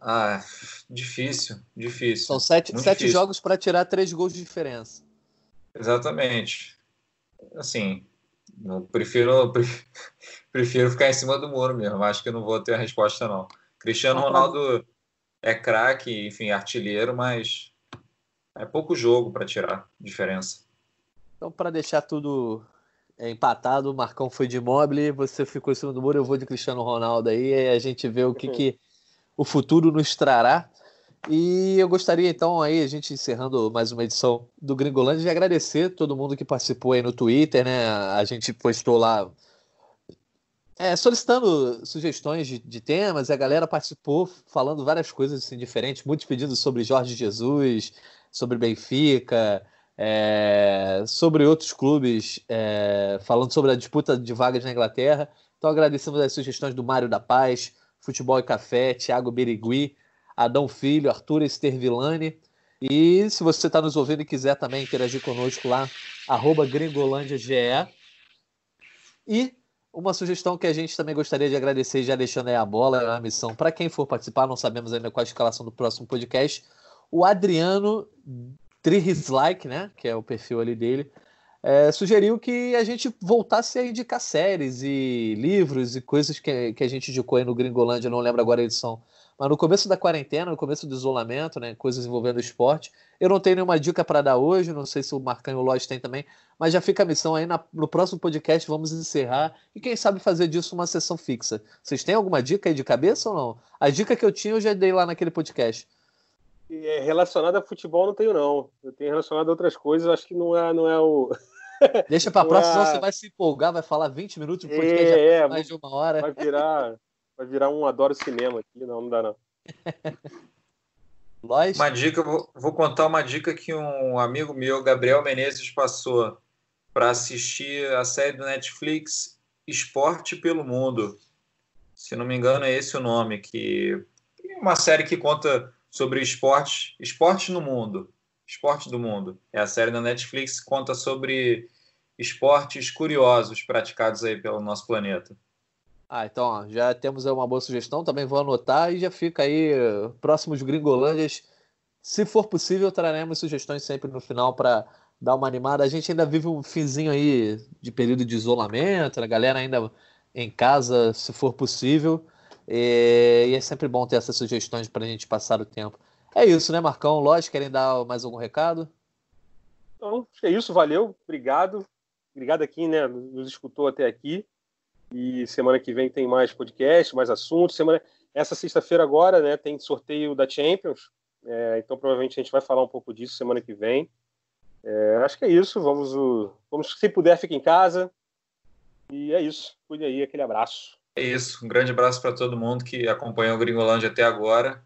Ah, difícil, difícil. São sete, sete jogos para tirar três gols de diferença. Exatamente. Assim, eu prefiro, prefiro ficar em cima do muro mesmo. Acho que não vou ter a resposta, não. Cristiano Ronaldo é craque, enfim, artilheiro, mas é pouco jogo para tirar diferença. Então, para deixar tudo é, empatado, o Marcão foi de mobile, você ficou em cima do muro, eu vou de Cristiano Ronaldo aí, e a gente vê o que, que o futuro nos trará. E eu gostaria então aí, a gente encerrando mais uma edição do Gringolândia, de agradecer todo mundo que participou aí no Twitter, né? A gente postou lá é, solicitando sugestões de, de, temas, a galera participou falando várias coisas assim, diferentes, muitos pedidos sobre Jorge Jesus, sobre Benfica, é, sobre outros clubes, é, falando sobre a disputa de vagas na Inglaterra. Então agradecemos as sugestões do Mário da Paz, Futebol e Café, Thiago Berigui, Adão Filho, Arthur Estervilani. E se você está nos ouvindo e quiser também interagir conosco lá, arroba gringolândiage. E uma sugestão que a gente também gostaria de agradecer, já deixando aí a bola, é a missão para quem for participar, não sabemos ainda qual a escalação do próximo podcast, o Adriano Trihislike, né, que é o perfil ali dele, é, sugeriu que a gente voltasse a indicar séries e livros e coisas que, que a gente indicou aí no Gringolândia, não lembro agora a edição mas no começo da quarentena, no começo do isolamento, né, coisas envolvendo esporte, eu não tenho nenhuma dica para dar hoje, não sei se o Marcão e o Lodge tem também, mas já fica a missão aí, na, no próximo podcast vamos encerrar e quem sabe fazer disso uma sessão fixa. Vocês têm alguma dica aí de cabeça ou não? A dica que eu tinha eu já dei lá naquele podcast. É, relacionada a futebol não tenho não. Eu tenho relacionado a outras coisas, acho que não é, não é o... Deixa para a próxima, é... senão você vai se empolgar, vai falar 20 minutos de podcast, é, é, mais de uma hora. Vai virar vai virar um adoro cinema aqui. Não, não dá não. Uma dica, vou, vou contar uma dica que um amigo meu, Gabriel Menezes, passou para assistir a série do Netflix Esporte pelo Mundo. Se não me engano, é esse o nome, que é uma série que conta sobre esporte, esporte no mundo. Esporte do mundo. É a série da Netflix que conta sobre esportes curiosos praticados aí pelo nosso planeta. Ah, então ó, já temos uma boa sugestão, também vou anotar e já fica aí próximos Gringolândias. Se for possível, traremos sugestões sempre no final para dar uma animada. A gente ainda vive um finzinho aí de período de isolamento, a galera ainda em casa, se for possível. E, é sempre bom ter essas sugestões para a gente passar o tempo. É isso, né, Marcão? Lógico, querem dar mais algum recado? Então, é isso, valeu, obrigado. Obrigado aqui, né, nos escutou até aqui. E semana que vem tem mais podcast, mais assuntos. Semana... Essa sexta-feira agora né, tem sorteio da Champions. É, então provavelmente a gente vai falar um pouco disso semana que vem. É, acho que é isso. Vamos, vamos, se puder, fique em casa. E é isso. Cuide aí, aquele abraço. É isso. Um grande abraço para todo mundo que acompanhou o Gringolândia até agora.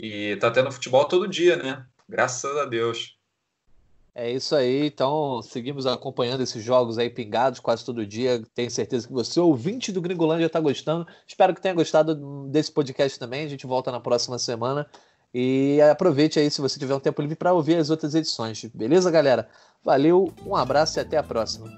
E tá tendo futebol todo dia, né? Graças a Deus. É isso aí, então seguimos acompanhando esses jogos aí pingados quase todo dia. Tenho certeza que você, ouvinte do Gringolândia, está gostando. Espero que tenha gostado desse podcast também. A gente volta na próxima semana. E aproveite aí se você tiver um tempo livre para ouvir as outras edições. Beleza, galera? Valeu, um abraço e até a próxima.